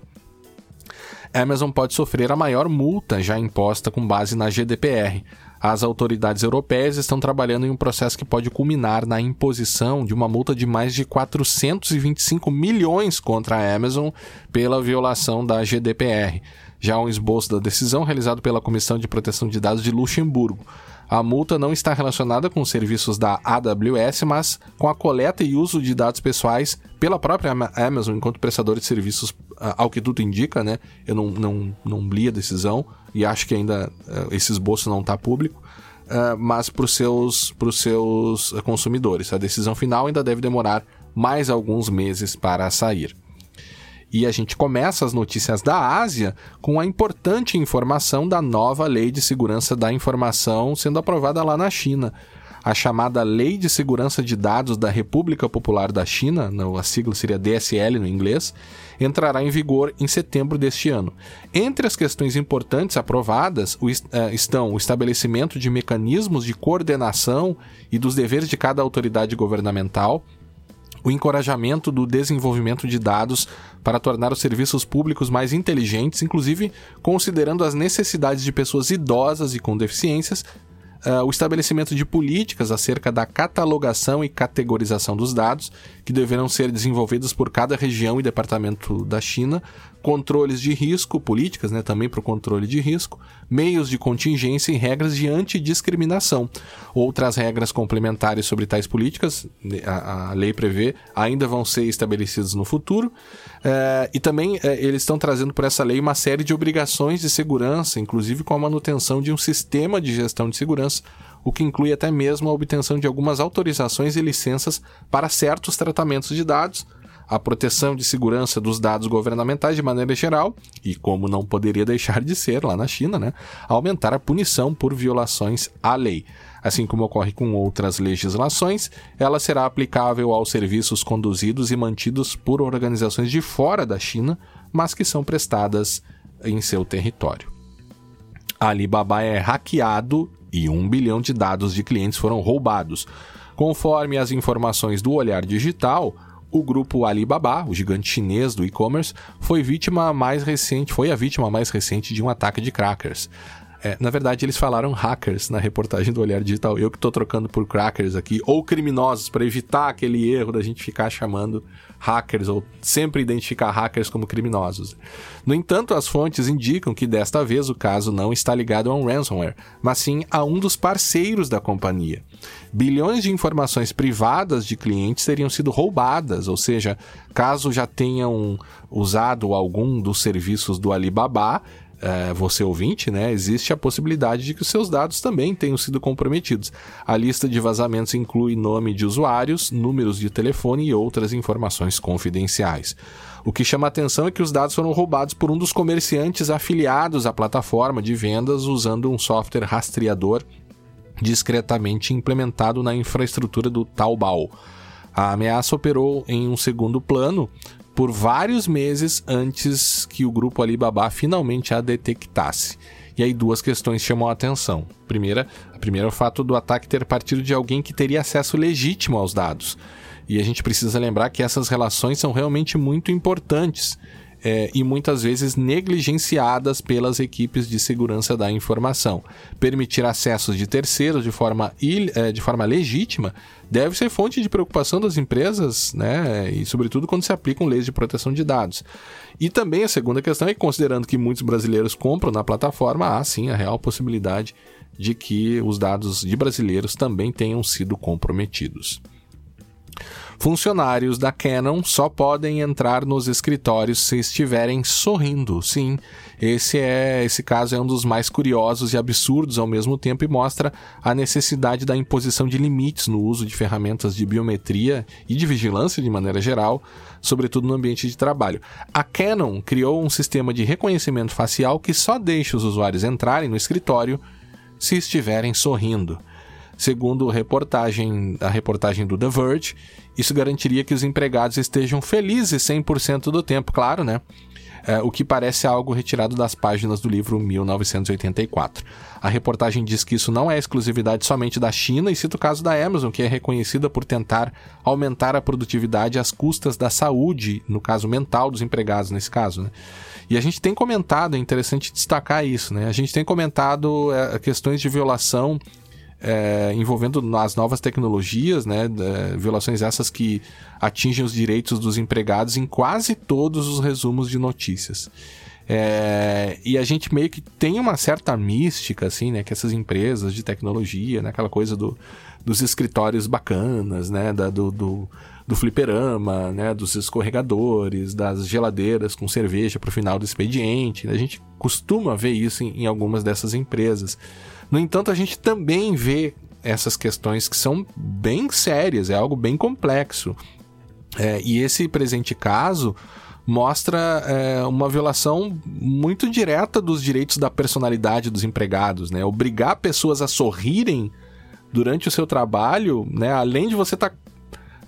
Amazon pode sofrer a maior multa já imposta com base na GDPR. As autoridades europeias estão trabalhando em um processo que pode culminar na imposição de uma multa de mais de 425 milhões contra a Amazon pela violação da GDPR. Já um esboço da decisão realizado pela Comissão de Proteção de Dados de Luxemburgo. A multa não está relacionada com os serviços da AWS, mas com a coleta e uso de dados pessoais pela própria Amazon enquanto prestador de serviços, ao que tudo indica, né? Eu não, não, não li a decisão e acho que ainda eh, esse esboço não está público. Uh, mas para os seus, seus consumidores. A decisão final ainda deve demorar mais alguns meses para sair. E a gente começa as notícias da Ásia com a importante informação da nova Lei de Segurança da Informação sendo aprovada lá na China. A chamada Lei de Segurança de Dados da República Popular da China, a sigla seria DSL no inglês, entrará em vigor em setembro deste ano. Entre as questões importantes aprovadas eh, estão o estabelecimento de mecanismos de coordenação e dos deveres de cada autoridade governamental, o encorajamento do desenvolvimento de dados para tornar os serviços públicos mais inteligentes, inclusive considerando as necessidades de pessoas idosas e com deficiências, uh, o estabelecimento de políticas acerca da catalogação e categorização dos dados, que deverão ser desenvolvidas por cada região e departamento da China, controles de risco, políticas né, também para o controle de risco, meios de contingência e regras de antidiscriminação. Outras regras complementares sobre tais políticas, a, a lei prevê, ainda vão ser estabelecidas no futuro. É, e também é, eles estão trazendo por essa lei uma série de obrigações de segurança, inclusive com a manutenção de um sistema de gestão de segurança o que inclui até mesmo a obtenção de algumas autorizações e licenças para certos tratamentos de dados, a proteção de segurança dos dados governamentais de maneira geral e, como não poderia deixar de ser lá na China, né, aumentar a punição por violações à lei. Assim como ocorre com outras legislações, ela será aplicável aos serviços conduzidos e mantidos por organizações de fora da China, mas que são prestadas em seu território. A Alibaba é hackeado e um bilhão de dados de clientes foram roubados. Conforme as informações do Olhar Digital, o grupo Alibaba, o gigante chinês do e-commerce, foi vítima mais recente, foi a vítima mais recente de um ataque de crackers. É, na verdade, eles falaram hackers na reportagem do Olhar Digital. Eu que estou trocando por crackers aqui, ou criminosos, para evitar aquele erro da gente ficar chamando hackers, ou sempre identificar hackers como criminosos. No entanto, as fontes indicam que desta vez o caso não está ligado a um ransomware, mas sim a um dos parceiros da companhia. Bilhões de informações privadas de clientes teriam sido roubadas, ou seja, caso já tenham usado algum dos serviços do Alibaba, é, você ouvinte, né, existe a possibilidade de que os seus dados também tenham sido comprometidos. A lista de vazamentos inclui nome de usuários, números de telefone e outras informações confidenciais. O que chama a atenção é que os dados foram roubados por um dos comerciantes afiliados à plataforma de vendas usando um software rastreador discretamente implementado na infraestrutura do Taobao. A ameaça operou em um segundo plano por vários meses antes que o grupo Alibaba finalmente a detectasse. E aí duas questões chamam a atenção. Primeira, a primeira é o fato do ataque ter partido de alguém que teria acesso legítimo aos dados. E a gente precisa lembrar que essas relações são realmente muito importantes é, e muitas vezes negligenciadas pelas equipes de segurança da informação. Permitir acessos de terceiros de forma, il, é, de forma legítima deve ser fonte de preocupação das empresas, né? E sobretudo quando se aplicam leis de proteção de dados. E também a segunda questão é que, considerando que muitos brasileiros compram na plataforma, há sim a real possibilidade de que os dados de brasileiros também tenham sido comprometidos. Funcionários da Canon só podem entrar nos escritórios se estiverem sorrindo. Sim, esse é esse caso é um dos mais curiosos e absurdos ao mesmo tempo e mostra a necessidade da imposição de limites no uso de ferramentas de biometria e de vigilância de maneira geral, sobretudo no ambiente de trabalho. A Canon criou um sistema de reconhecimento facial que só deixa os usuários entrarem no escritório se estiverem sorrindo. Segundo reportagem, a reportagem do The Verge, isso garantiria que os empregados estejam felizes 100% do tempo, claro, né? é, o que parece algo retirado das páginas do livro 1984. A reportagem diz que isso não é exclusividade somente da China e cita o caso da Amazon, que é reconhecida por tentar aumentar a produtividade às custas da saúde, no caso mental dos empregados, nesse caso. Né? E a gente tem comentado, é interessante destacar isso, né? A gente tem comentado é, questões de violação é, envolvendo as novas tecnologias, né, violações essas que atingem os direitos dos empregados em quase todos os resumos de notícias. É, e a gente meio que tem uma certa mística, assim, né, que essas empresas de tecnologia, né, aquela coisa do, dos escritórios bacanas, né, da, do, do, do fliperama, né, dos escorregadores, das geladeiras com cerveja para o final do expediente. A gente costuma ver isso em, em algumas dessas empresas. No entanto, a gente também vê essas questões que são bem sérias, é algo bem complexo. É, e esse presente caso mostra é, uma violação muito direta dos direitos da personalidade dos empregados, né? Obrigar pessoas a sorrirem durante o seu trabalho, né? Além de você estar tá,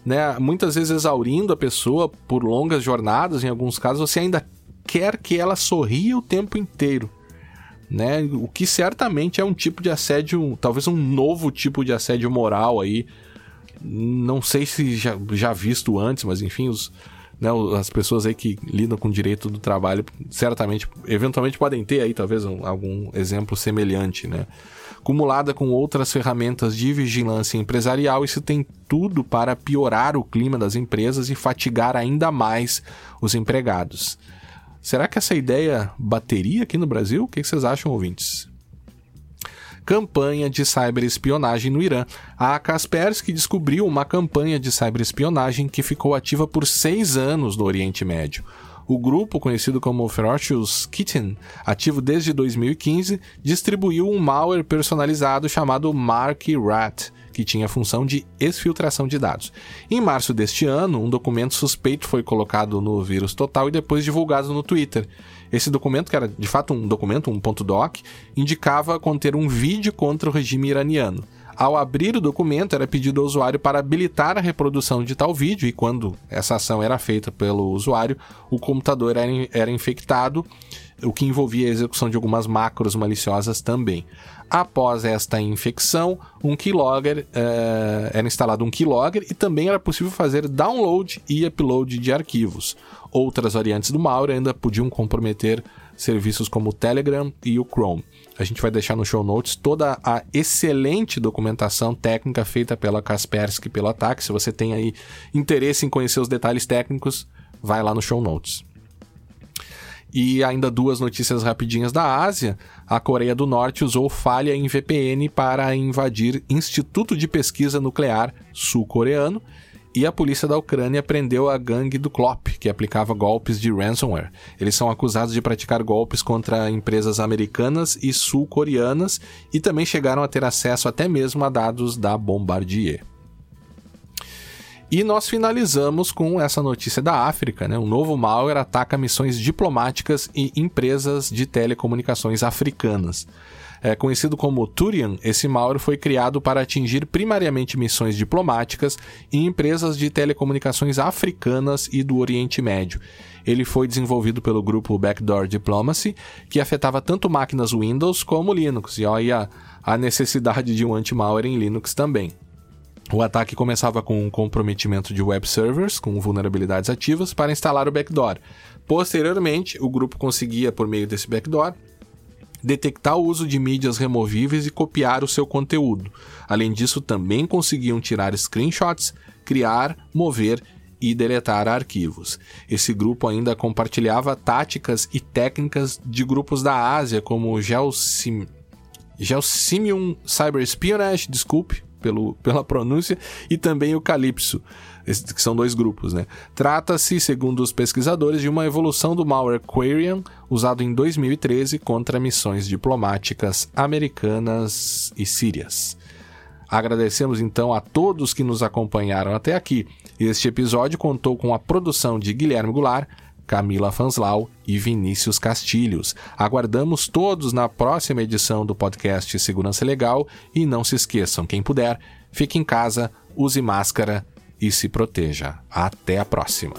né, muitas vezes exaurindo a pessoa por longas jornadas, em alguns casos você ainda quer que ela sorria o tempo inteiro né? O que certamente é um tipo de assédio, talvez um novo tipo de assédio moral aí. Não sei se já, já visto antes, mas enfim, os, né, as pessoas aí que lidam com direito do trabalho certamente, eventualmente podem ter aí talvez um, algum exemplo semelhante, né? Acumulada com outras ferramentas de vigilância empresarial, isso tem tudo para piorar o clima das empresas e fatigar ainda mais os empregados. Será que essa ideia bateria aqui no Brasil? O que vocês acham, ouvintes? Campanha de cyberespionagem no Irã. A Kaspersky descobriu uma campanha de cyberespionagem que ficou ativa por seis anos no Oriente Médio. O grupo, conhecido como Ferocious Kitten, ativo desde 2015, distribuiu um malware personalizado chamado Mark Rat, que tinha a função de exfiltração de dados. Em março deste ano, um documento suspeito foi colocado no vírus total e depois divulgado no Twitter. Esse documento, que era de fato um documento, um ponto .doc, indicava conter um vídeo contra o regime iraniano. Ao abrir o documento, era pedido ao usuário para habilitar a reprodução de tal vídeo, e quando essa ação era feita pelo usuário, o computador era, era infectado, o que envolvia a execução de algumas macros maliciosas também. Após esta infecção, um keylogger uh, era instalado um keylogger e também era possível fazer download e upload de arquivos. Outras variantes do malware ainda podiam comprometer serviços como o Telegram e o Chrome. A gente vai deixar no show notes toda a excelente documentação técnica feita pela Kaspersky pelo ataque. Se você tem aí interesse em conhecer os detalhes técnicos, vai lá no show notes. E ainda duas notícias rapidinhas da Ásia. A Coreia do Norte usou falha em VPN para invadir Instituto de Pesquisa Nuclear sul-coreano. E a polícia da Ucrânia prendeu a gangue do Klop, que aplicava golpes de ransomware. Eles são acusados de praticar golpes contra empresas americanas e sul-coreanas e também chegaram a ter acesso até mesmo a dados da Bombardier. E nós finalizamos com essa notícia da África, né? Um novo malware ataca missões diplomáticas e empresas de telecomunicações africanas. É, conhecido como Turian, esse malware foi criado para atingir primariamente missões diplomáticas e empresas de telecomunicações africanas e do Oriente Médio. Ele foi desenvolvido pelo grupo Backdoor Diplomacy, que afetava tanto máquinas Windows como Linux, e olha a necessidade de um anti-malware em Linux também. O ataque começava com um comprometimento de web servers com vulnerabilidades ativas para instalar o backdoor. Posteriormente, o grupo conseguia, por meio desse backdoor, detectar o uso de mídias removíveis e copiar o seu conteúdo. Além disso, também conseguiam tirar screenshots, criar, mover e deletar arquivos. Esse grupo ainda compartilhava táticas e técnicas de grupos da Ásia, como o Gelsim... Gelsimium Cyber Espionage, desculpe, pelo, pela pronúncia, e também o Calypso, que são dois grupos. Né? Trata-se, segundo os pesquisadores, de uma evolução do malware Quarian, usado em 2013 contra missões diplomáticas americanas e sírias. Agradecemos então a todos que nos acompanharam até aqui. Este episódio contou com a produção de Guilherme Goulart, Camila Fanslau e Vinícius Castilhos. Aguardamos todos na próxima edição do podcast Segurança Legal e não se esqueçam, quem puder, fique em casa, use máscara e se proteja. Até a próxima.